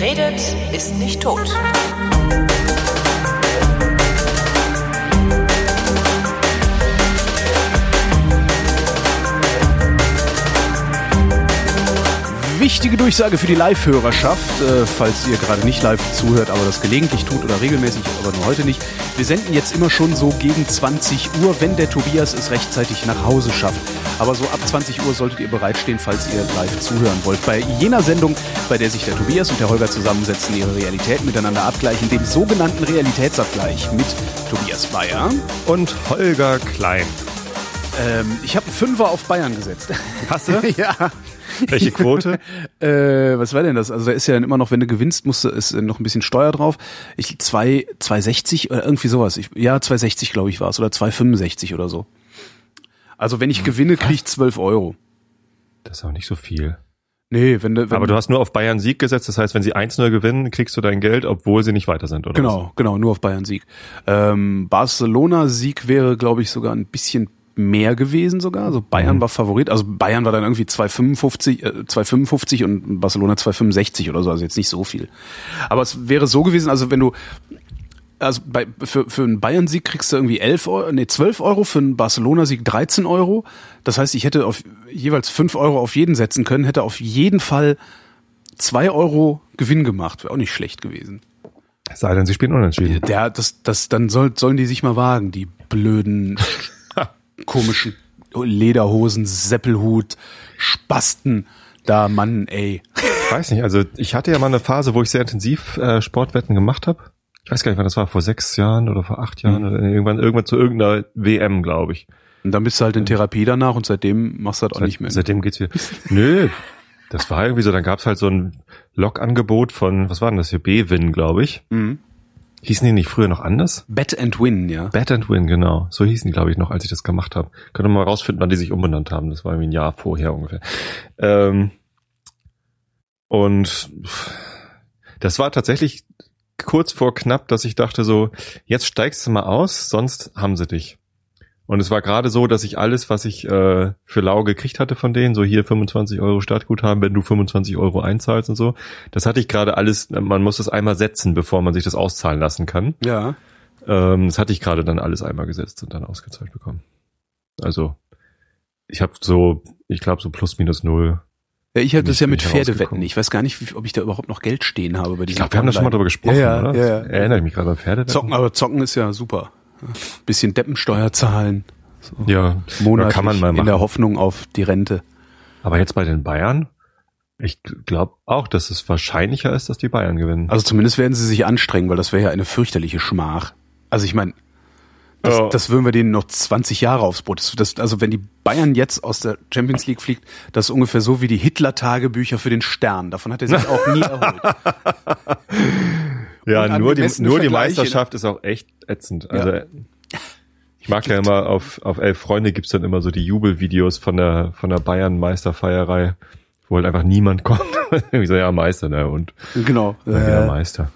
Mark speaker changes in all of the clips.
Speaker 1: Redet, ist nicht tot.
Speaker 2: Wichtige Durchsage für die Live-Hörerschaft, äh, falls ihr gerade nicht live zuhört, aber das gelegentlich tut oder regelmäßig, aber nur heute nicht. Wir senden jetzt immer schon so gegen 20 Uhr, wenn der Tobias es rechtzeitig nach Hause schafft. Aber so ab 20 Uhr solltet ihr bereitstehen, falls ihr live zuhören wollt. Bei jener Sendung, bei der sich der Tobias und der Holger zusammensetzen, ihre Realität miteinander abgleichen, dem sogenannten Realitätsabgleich mit Tobias Bayer
Speaker 3: und Holger Klein.
Speaker 2: Ähm, ich habe einen Fünfer auf Bayern gesetzt.
Speaker 3: Hast du?
Speaker 2: ja.
Speaker 3: Welche Quote?
Speaker 2: äh, was war denn das? Also da ist ja dann immer noch, wenn du gewinnst, musst du, ist noch ein bisschen Steuer drauf. Ich zwei 260 oder irgendwie sowas. Ich, ja, 260 glaube ich war es oder 265 oder so. Also wenn ich gewinne, kriege ich 12 Euro.
Speaker 3: Das ist auch nicht so viel.
Speaker 2: Nee, wenn du, wenn
Speaker 3: Aber du hast nur auf Bayern Sieg gesetzt, das heißt, wenn sie 1-0 gewinnen, kriegst du dein Geld, obwohl sie nicht weiter sind, oder?
Speaker 2: Genau, was? genau, nur auf Bayern Sieg. Ähm, Barcelona Sieg wäre, glaube ich, sogar ein bisschen mehr gewesen sogar. Also Bayern mhm. war Favorit. Also Bayern war dann irgendwie 2,55, äh, 2,55 und Barcelona 2,65 oder so. Also jetzt nicht so viel. Aber es wäre so gewesen, also wenn du also bei, für, für einen Bayern-Sieg kriegst du irgendwie 11 Euro, nee, 12 Euro, für einen Barcelona-Sieg 13 Euro. Das heißt, ich hätte auf jeweils 5 Euro auf jeden setzen können, hätte auf jeden Fall 2 Euro Gewinn gemacht. Wäre auch nicht schlecht gewesen.
Speaker 3: Sei denn, sie spielen unentschieden.
Speaker 2: Der, das, das, dann soll, sollen die sich mal wagen, die blöden komischen Lederhosen, Seppelhut, Spasten. Da, Mann, ey.
Speaker 3: Ich weiß nicht, also ich hatte ja mal eine Phase, wo ich sehr intensiv äh, Sportwetten gemacht habe. Ich weiß gar nicht, wann das war, vor sechs Jahren oder vor acht Jahren mhm. oder irgendwann, irgendwann zu irgendeiner WM, glaube ich.
Speaker 2: Und dann bist du halt in Therapie danach und seitdem machst du das auch Seit, nicht mehr.
Speaker 3: Seitdem geht's wieder. Nö, das war irgendwie so, dann gab's halt so ein Log-Angebot von, was war denn das hier, B-Win, glaube ich. Mhm. Hießen die nicht früher noch anders?
Speaker 2: Bet and Win, ja.
Speaker 3: Bet and Win, genau. So hießen die, glaube ich, noch, als ich das gemacht habe. Könnte mal rausfinden, wann die sich umbenannt haben. Das war irgendwie ein Jahr vorher ungefähr. Ähm, und das war tatsächlich kurz vor knapp, dass ich dachte so, jetzt steigst du mal aus, sonst haben sie dich. Und es war gerade so, dass ich alles, was ich äh, für lau gekriegt hatte von denen, so hier 25 Euro Startguthaben, wenn du 25 Euro einzahlst und so, das hatte ich gerade alles, man muss das einmal setzen, bevor man sich das auszahlen lassen kann.
Speaker 2: Ja.
Speaker 3: Ähm, das hatte ich gerade dann alles einmal gesetzt und dann ausgezahlt bekommen. Also ich habe so, ich glaube so plus minus null
Speaker 2: ich hatte das ja mit Pferdewetten. Ich weiß gar nicht, ob ich da überhaupt noch Geld stehen habe bei
Speaker 3: diesem. Ich glaube, wir haben da schon mal drüber gesprochen,
Speaker 2: ja,
Speaker 3: ja,
Speaker 2: oder? Ja, ja.
Speaker 3: Erinnere ich mich gerade an Pferdewetten.
Speaker 2: Zocken, aber zocken ist ja super. Bisschen Deppensteuer zahlen.
Speaker 3: So. Ja,
Speaker 2: monatlich
Speaker 3: kann man mal machen.
Speaker 2: in der Hoffnung auf die Rente.
Speaker 3: Aber jetzt bei den Bayern? Ich glaube auch, dass es wahrscheinlicher ist, dass die Bayern gewinnen.
Speaker 2: Also zumindest werden sie sich anstrengen, weil das wäre ja eine fürchterliche Schmach. Also ich meine, das, oh. das würden wir denen noch 20 Jahre aufs Brot. Das, das, also wenn die Bayern jetzt aus der Champions League fliegt, das ist ungefähr so wie die Hitler-Tagebücher für den Stern. Davon hat er sich auch nie erholt.
Speaker 3: ja, nur die, nur die Meisterschaft ist auch echt ätzend. Also ja. ich mag ja immer auf, auf Elf Freunde gibt's dann immer so die Jubelvideos von der, von der Bayern-Meisterfeierei, wo halt einfach niemand kommt. ich so, ja, Meister, ne, und.
Speaker 2: Genau.
Speaker 3: Ja, äh. Meister.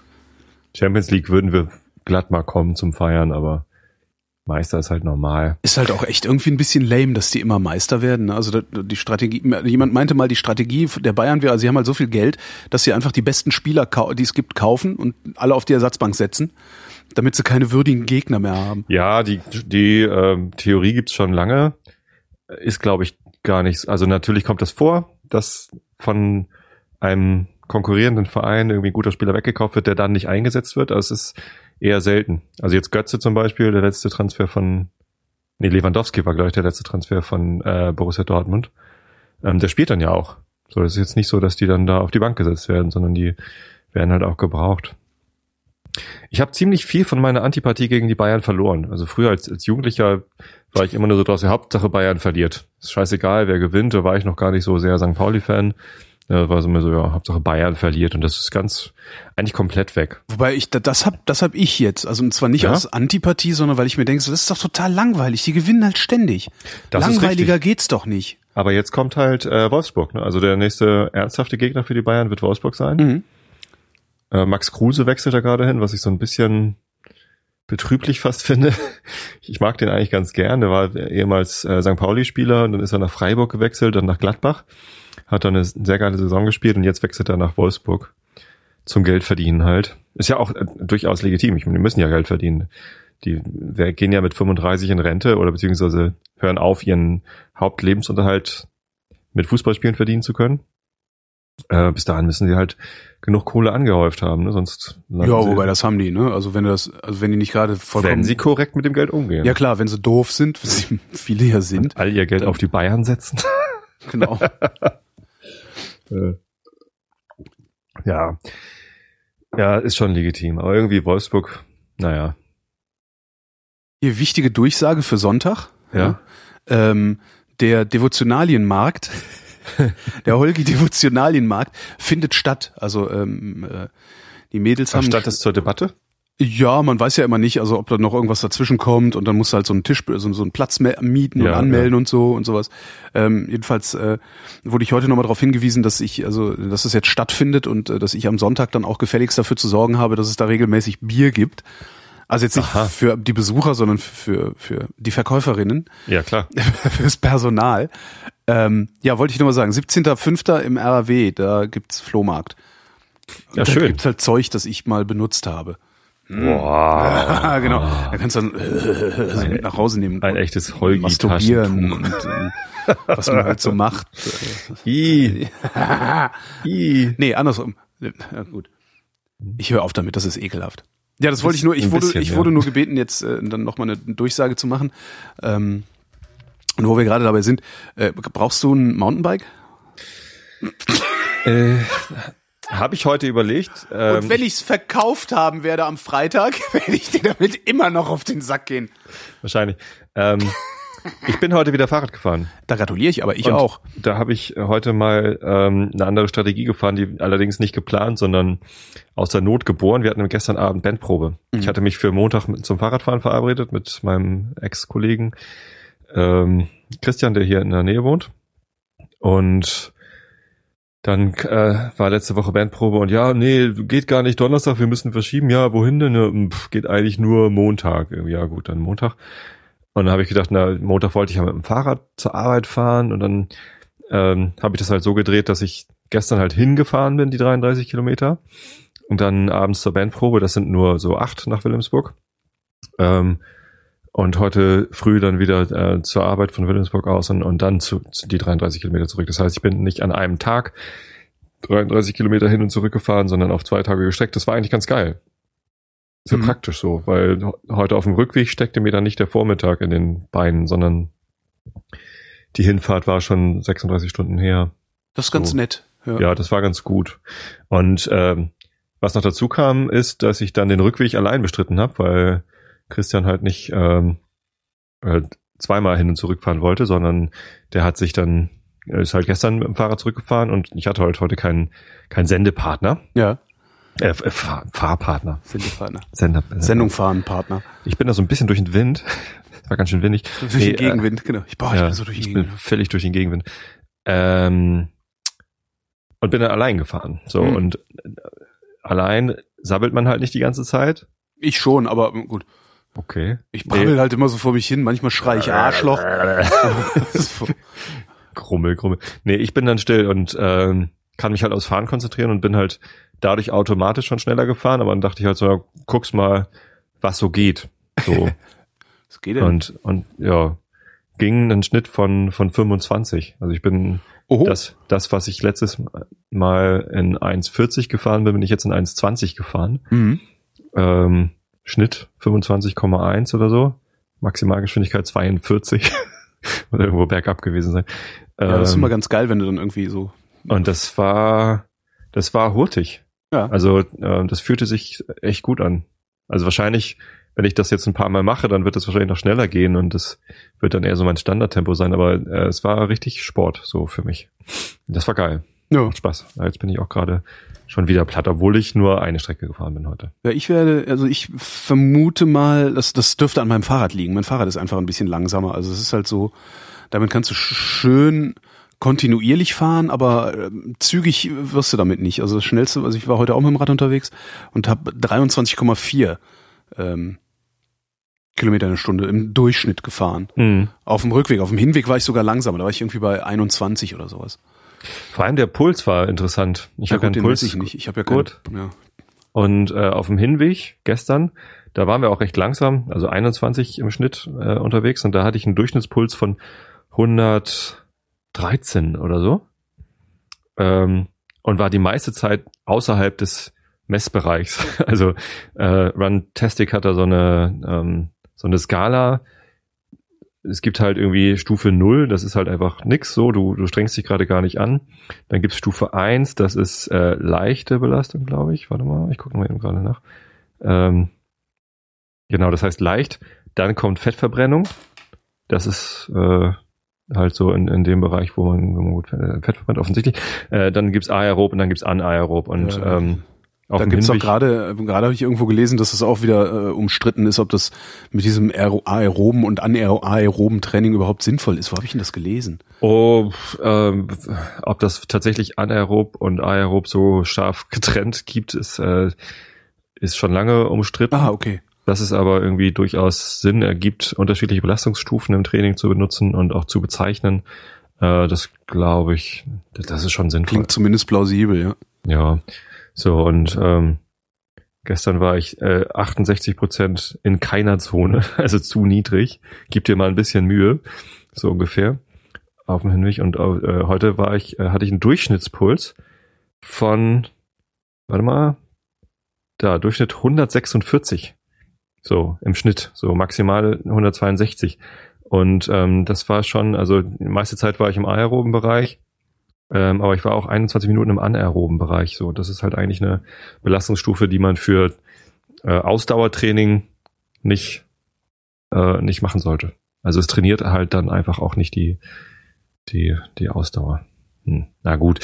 Speaker 3: Champions League würden wir glatt mal kommen zum Feiern, aber Meister ist halt normal.
Speaker 2: Ist halt auch echt irgendwie ein bisschen lame, dass die immer Meister werden. Ne? Also die Strategie, jemand meinte mal, die Strategie der Bayern wäre, also sie haben halt so viel Geld, dass sie einfach die besten Spieler, die es gibt, kaufen und alle auf die Ersatzbank setzen, damit sie keine würdigen Gegner mehr haben.
Speaker 3: Ja, die, die ähm, Theorie gibt's schon lange. Ist, glaube ich, gar nichts. Also natürlich kommt das vor, dass von einem konkurrierenden Verein irgendwie ein guter Spieler weggekauft wird, der dann nicht eingesetzt wird. Also es ist eher selten. Also jetzt Götze zum Beispiel, der letzte Transfer von, nee, Lewandowski war, glaube ich, der letzte Transfer von äh, Borussia Dortmund. Ähm, der spielt dann ja auch. So, das ist jetzt nicht so, dass die dann da auf die Bank gesetzt werden, sondern die werden halt auch gebraucht. Ich habe ziemlich viel von meiner Antipathie gegen die Bayern verloren. Also früher als, als Jugendlicher war ich immer nur so draus, Hauptsache Bayern verliert. Ist scheißegal, wer gewinnt, da war ich noch gar nicht so sehr St. Pauli-Fan. Ja, war so immer so, ja, Hauptsache Bayern verliert und das ist ganz eigentlich komplett weg.
Speaker 2: Wobei ich das hab, das hab ich jetzt, also und zwar nicht ja? aus Antipathie, sondern weil ich mir denke, so, das ist doch total langweilig. Die gewinnen halt ständig. Das Langweiliger geht's doch nicht.
Speaker 3: Aber jetzt kommt halt äh, Wolfsburg. Ne? Also der nächste ernsthafte Gegner für die Bayern wird Wolfsburg sein. Mhm. Äh, Max Kruse wechselt da gerade hin, was ich so ein bisschen betrüblich fast finde. Ich mag den eigentlich ganz gern. Der war ehemals äh, St. Pauli-Spieler und dann ist er nach Freiburg gewechselt, dann nach Gladbach hat dann eine sehr geile Saison gespielt und jetzt wechselt er nach Wolfsburg. zum Geld verdienen halt. Ist ja auch äh, durchaus legitim. Ich meine, die müssen ja Geld verdienen. Die gehen ja mit 35 in Rente oder beziehungsweise hören auf, ihren Hauptlebensunterhalt mit Fußballspielen verdienen zu können. Äh, bis dahin müssen sie halt genug Kohle angehäuft haben, ne? sonst
Speaker 2: Ja, wobei das haben die, ne? Also wenn du das, also wenn die nicht gerade vollkommen.
Speaker 3: wenn sie korrekt mit dem Geld umgehen.
Speaker 2: ja klar, wenn sie doof sind, was sie viele ja sind,
Speaker 3: all ihr Geld auf die Bayern setzen.
Speaker 2: genau.
Speaker 3: Äh, ja. Ja, ist schon legitim. Aber irgendwie Wolfsburg, naja.
Speaker 2: Hier wichtige Durchsage für Sonntag.
Speaker 3: Ja.
Speaker 2: Ähm, der Devotionalienmarkt, der Holgi Devotionalienmarkt findet statt. Also ähm, äh, die Mädels haben
Speaker 3: Statt es zur Debatte?
Speaker 2: Ja, man weiß ja immer nicht, also ob da noch irgendwas dazwischen kommt und dann muss halt so ein Tisch, so, so einen Platz mieten und
Speaker 3: Ja,
Speaker 2: anmelden und so und sowas. Ähm, jedenfalls äh, wurde ich heute nochmal darauf hingewiesen, dass ich, also dass es jetzt stattfindet und äh, dass ich am Sonntag dann auch gefälligst dafür zu sorgen habe, dass es da regelmäßig Bier gibt. Also jetzt nicht
Speaker 3: Aha.
Speaker 2: für die Besucher, sondern für, für die Verkäuferinnen,
Speaker 3: Ja, klar.
Speaker 2: fürs Personal. Ähm, ja, wollte ich nur mal sagen, 17.05. im RAW, da gibt's Flohmarkt.
Speaker 3: Ja,
Speaker 2: da
Speaker 3: schön.
Speaker 2: gibt's halt Zeug, das ich mal benutzt habe.
Speaker 3: Boah.
Speaker 2: genau. Da kannst du dann äh, mit nach Hause nehmen.
Speaker 3: Ein echtes
Speaker 2: und masturbieren
Speaker 3: Holgi-Taschentuch.
Speaker 2: und äh, was man halt so macht.
Speaker 3: I. I.
Speaker 2: Nee, andersrum. Ja, gut. Ich höre auf damit, das ist ekelhaft. Ja, das wollte ich nur, ich wurde,
Speaker 3: bisschen,
Speaker 2: ich
Speaker 3: ja.
Speaker 2: wurde nur gebeten, jetzt äh, dann nochmal eine Durchsage zu machen. Ähm, und wo wir gerade dabei sind, äh, brauchst du ein Mountainbike?
Speaker 3: Äh, Habe ich heute überlegt. Ähm,
Speaker 2: und wenn ich's verkauft haben werde am Freitag, werde ich dir damit immer noch auf den Sack gehen.
Speaker 3: wahrscheinlich. Ähm, ich bin heute wieder Fahrrad gefahren.
Speaker 2: Da gratuliere ich, aber ich
Speaker 3: Und
Speaker 2: auch.
Speaker 3: Da habe ich heute mal ähm, eine andere Strategie gefahren, die allerdings nicht geplant, sondern aus der Not geboren. Wir hatten gestern Abend Bandprobe.
Speaker 2: Mhm.
Speaker 3: Ich hatte mich für Montag mit, zum Fahrradfahren verabredet mit meinem Ex-Kollegen ähm, Christian, der hier in der Nähe wohnt. Und dann äh, war letzte Woche Bandprobe und ja, nee, geht gar nicht Donnerstag, wir müssen verschieben. Ja, wohin denn? Ja, Pff, geht eigentlich nur Montag. Ja, gut, dann Montag. Und dann habe ich gedacht, na, Montag wollte ich ja mit dem Fahrrad zur Arbeit fahren und dann ähm, habe ich das halt so gedreht, dass ich gestern halt hingefahren bin, die 33 Kilometer. Und dann abends zur Bandprobe, das sind nur so acht nach Wilhelmsburg. Ähm, und heute früh dann wieder äh, zur Arbeit von Wilhelmsburg aus und, und dann zu, zu die 33 Kilometer zurück. Das heißt, ich bin nicht an einem Tag 33 Kilometer hin und zurück gefahren, sondern auf zwei Tage gestreckt. Das war eigentlich ganz geil. So
Speaker 2: Mhm.
Speaker 3: praktisch so, weil heute auf dem Rückweg steckte mir dann nicht der Vormittag in den Beinen, sondern die Hinfahrt war schon 36 Stunden her.
Speaker 2: Das ist ganz
Speaker 3: So.
Speaker 2: nett. Ja.
Speaker 3: Ja, das war ganz gut. Und ähm, was noch dazu kam, ist, dass ich dann den Rückweg allein bestritten habe, weil Christian halt nicht ähm, halt zweimal hin und zurückfahren wollte, sondern der hat sich dann er ist halt gestern mit dem Fahrrad zurückgefahren und ich hatte halt heute keinen keinen Sendepartner,
Speaker 2: ja.
Speaker 3: äh, äh, Fahr Fahrpartner,
Speaker 2: Sendepartner.
Speaker 3: Sender,
Speaker 2: Sendung fahren, Partner.
Speaker 3: Ich bin da so ein bisschen durch den Wind. war ganz schön windig.
Speaker 2: Durch
Speaker 3: Nee,
Speaker 2: den Gegenwind, genau. Ich, boah, ich
Speaker 3: ja,
Speaker 2: bin so durch den
Speaker 3: ich bin
Speaker 2: Gegenwind.
Speaker 3: völlig durch den Gegenwind. Ähm, und bin dann allein gefahren. So
Speaker 2: Hm.
Speaker 3: und äh, allein sabbelt man halt nicht die ganze Zeit.
Speaker 2: Ich schon, aber gut.
Speaker 3: Okay.
Speaker 2: Ich brabbel halt immer so vor mich hin. Manchmal schrei ich Arschloch. So.
Speaker 3: Grummel, Grummel. Nee, ich bin dann still und ähm, kann mich halt aufs Fahren konzentrieren und bin halt dadurch automatisch schon schneller gefahren, aber dann dachte ich halt so, ja, guck's mal, was so geht. So.
Speaker 2: Was geht denn?
Speaker 3: und, und ja, ging einen Schnitt von, von 25. Also ich bin
Speaker 2: Oho.
Speaker 3: das, das, was ich letztes Mal in 1,40 gefahren bin, bin ich jetzt in 1,20 gefahren.
Speaker 2: Mhm.
Speaker 3: Ähm, Schnitt 25,1 oder so. Maximalgeschwindigkeit 42. Oder irgendwo bergab gewesen sein.
Speaker 2: Ja, das ist
Speaker 3: Ähm,
Speaker 2: immer ganz geil, wenn du dann irgendwie so.
Speaker 3: und das war, das war hurtig.
Speaker 2: Ja.
Speaker 3: Also äh, das fühlte sich echt gut an. Also wahrscheinlich, wenn ich das jetzt ein paar Mal mache, dann wird es wahrscheinlich noch schneller gehen und das wird dann eher so mein Standardtempo sein. Aber äh, es war richtig Sport so für mich. Das war geil.
Speaker 2: Ja.
Speaker 3: Spaß. Jetzt bin ich auch gerade schon wieder platt, obwohl ich nur eine Strecke gefahren bin heute.
Speaker 2: Ja, ich werde, also ich vermute mal, das, das dürfte an meinem Fahrrad liegen. Mein Fahrrad ist einfach ein bisschen langsamer. Also es ist halt so, damit kannst du sch- schön kontinuierlich fahren, aber ähm, zügig wirst du damit nicht. Also das schnellste, also ich war heute auch mit dem Rad unterwegs und habe 23,4 ähm, Kilometer eine Stunde im Durchschnitt gefahren.
Speaker 3: Mhm.
Speaker 2: Auf dem Rückweg, auf dem Hinweg war ich sogar langsamer. Da war ich irgendwie bei 21 oder sowas.
Speaker 3: Vor allem der Puls war interessant. Ich habe ja
Speaker 2: gut,
Speaker 3: einen
Speaker 2: den
Speaker 3: Puls.
Speaker 2: ich nicht. Ich habe ja
Speaker 3: Gut.
Speaker 2: ja.
Speaker 3: Und äh, auf dem Hinweg gestern, da waren wir auch recht langsam, also 21 im Schnitt äh, unterwegs und da hatte ich einen Durchschnittspuls von 113 oder so. Ähm, und war die meiste Zeit außerhalb des Messbereichs. Also äh, Runtastic hat da so eine, ähm, so eine Skala. Es gibt halt irgendwie Stufe 0, das ist halt einfach nix so, du, du strengst dich gerade gar nicht an. Dann gibt's Stufe 1, das ist äh, leichte Belastung, glaube ich. Warte mal, ich gucke mal eben gerade nach. Ähm, genau, das heißt leicht. Dann kommt Fettverbrennung. Das ist äh, halt so in, in dem Bereich, wo man, wo man gut Fett Fett verbrennt, offensichtlich. Äh, dann gibt's aerob und dann gibt's anaerob. Und
Speaker 2: Ja.
Speaker 3: ähm, auf dem
Speaker 2: gibt's doch
Speaker 3: Hinweg-
Speaker 2: gerade, gerade habe ich irgendwo gelesen, dass es auch wieder äh, umstritten ist, ob das mit diesem aero- aeroben und anaeroben Training überhaupt sinnvoll ist. Wo habe ich denn das gelesen?
Speaker 3: Oh, ähm, ob das tatsächlich anaerob und aerob so scharf getrennt gibt, ist, äh, ist schon lange umstritten.
Speaker 2: Ah, okay.
Speaker 3: Dass es aber irgendwie durchaus Sinn ergibt, unterschiedliche Belastungsstufen im Training zu benutzen und auch zu bezeichnen. Äh, das glaube ich, das das ist schon sinnvoll.
Speaker 2: Klingt zumindest plausibel, ja.
Speaker 3: Ja, so und ähm, gestern war ich äh, 68 Prozent in keiner Zone, also zu niedrig. Gib dir mal ein bisschen Mühe, so ungefähr auf dem Hinweg. Und äh, heute war ich, äh, hatte ich einen Durchschnittspuls von, warte mal, da Durchschnitt 146, so im Schnitt, so maximal 162. Und ähm, das war schon, also die meiste Zeit war ich im aeroben Bereich. Ähm, aber ich war auch 21 Minuten im anaeroben Bereich. So, das ist halt eigentlich eine Belastungsstufe, die man für äh, Ausdauertraining nicht äh, nicht machen sollte. Also es trainiert halt dann einfach auch nicht die die die Ausdauer. Hm, na gut,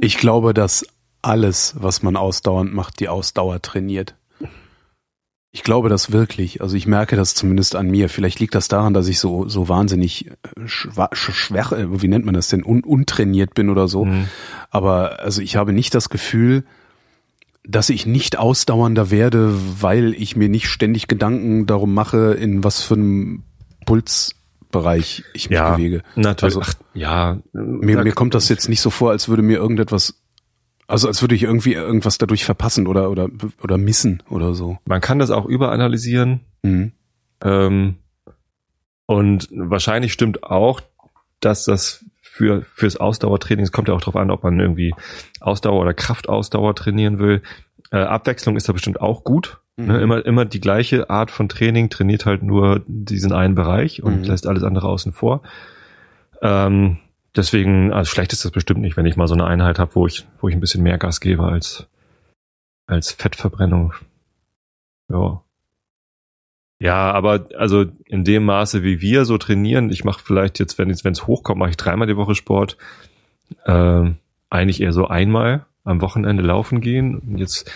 Speaker 2: Ich glaube, dass alles, was man ausdauernd macht, die Ausdauer trainiert. Ich glaube das wirklich. Also ich merke das zumindest an mir. Vielleicht liegt das daran, dass ich so so wahnsinnig äh, schwa- sch- schwach, äh, wie nennt man das denn, Un untrainiert bin oder so.
Speaker 3: Hm.
Speaker 2: Aber also ich habe nicht das Gefühl, dass ich nicht ausdauernder werde, weil ich mir nicht ständig Gedanken darum mache, in was für einem Pulsbereich ich mich
Speaker 3: ja,
Speaker 2: bewege.
Speaker 3: natürlich.
Speaker 2: Also-
Speaker 3: Ach, ja,
Speaker 2: Mir, mir kommt das jetzt nicht so vor, als würde mir irgendetwas, also als würde ich irgendwie irgendwas dadurch verpassen oder oder oder missen oder so.
Speaker 3: Man kann das auch überanalysieren.
Speaker 2: Mhm.
Speaker 3: Ähm, und wahrscheinlich stimmt auch, dass das für fürs Ausdauertraining, es kommt ja auch darauf an, ob man irgendwie Ausdauer oder Kraftausdauer trainieren will. Äh, Abwechslung ist da bestimmt auch gut.
Speaker 2: Mhm.
Speaker 3: Ne? Immer, immer die gleiche Art von Training, trainiert halt nur diesen einen Bereich und
Speaker 2: Mhm.
Speaker 3: lässt alles andere außen vor. Ähm, deswegen, also schlecht ist das bestimmt nicht, wenn ich mal so eine Einheit habe, wo ich, wo ich ein bisschen mehr Gas gebe als, als Fettverbrennung. Ja. Ja, aber also in dem Maße, wie wir so trainieren, ich mache vielleicht jetzt, wenn es hochkommt, mache ich dreimal die Woche Sport. Ähm, eigentlich eher so einmal am Wochenende laufen gehen. Und jetzt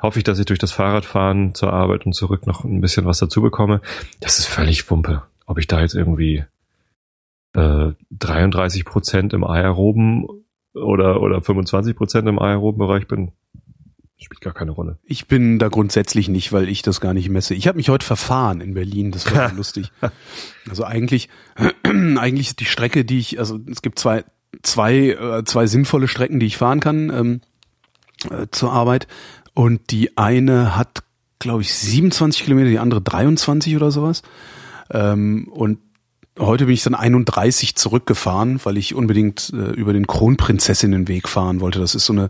Speaker 3: hoffe ich, dass ich durch das Fahrradfahren zur Arbeit und zurück noch ein bisschen was dazu bekomme. Das ist völlig Wumpe. Ob ich da jetzt irgendwie äh, 33 Prozent im aeroben oder, oder 25 Prozent im aeroben Bereich bin, spielt gar keine Rolle.
Speaker 2: Ich bin da grundsätzlich nicht, weil ich das gar nicht messe. Ich habe mich heute verfahren in Berlin, das war lustig. Also eigentlich, eigentlich ist die Strecke, die ich, also es gibt zwei, zwei, äh, zwei sinnvolle Strecken, die ich fahren kann ähm, äh, zur Arbeit. Und die eine hat, glaube ich, 27 Kilometer, die andere 23 oder sowas. Ähm, und heute bin ich dann 31 zurückgefahren, weil ich unbedingt äh, über den Kronprinzessinnenweg fahren wollte. Das ist so eine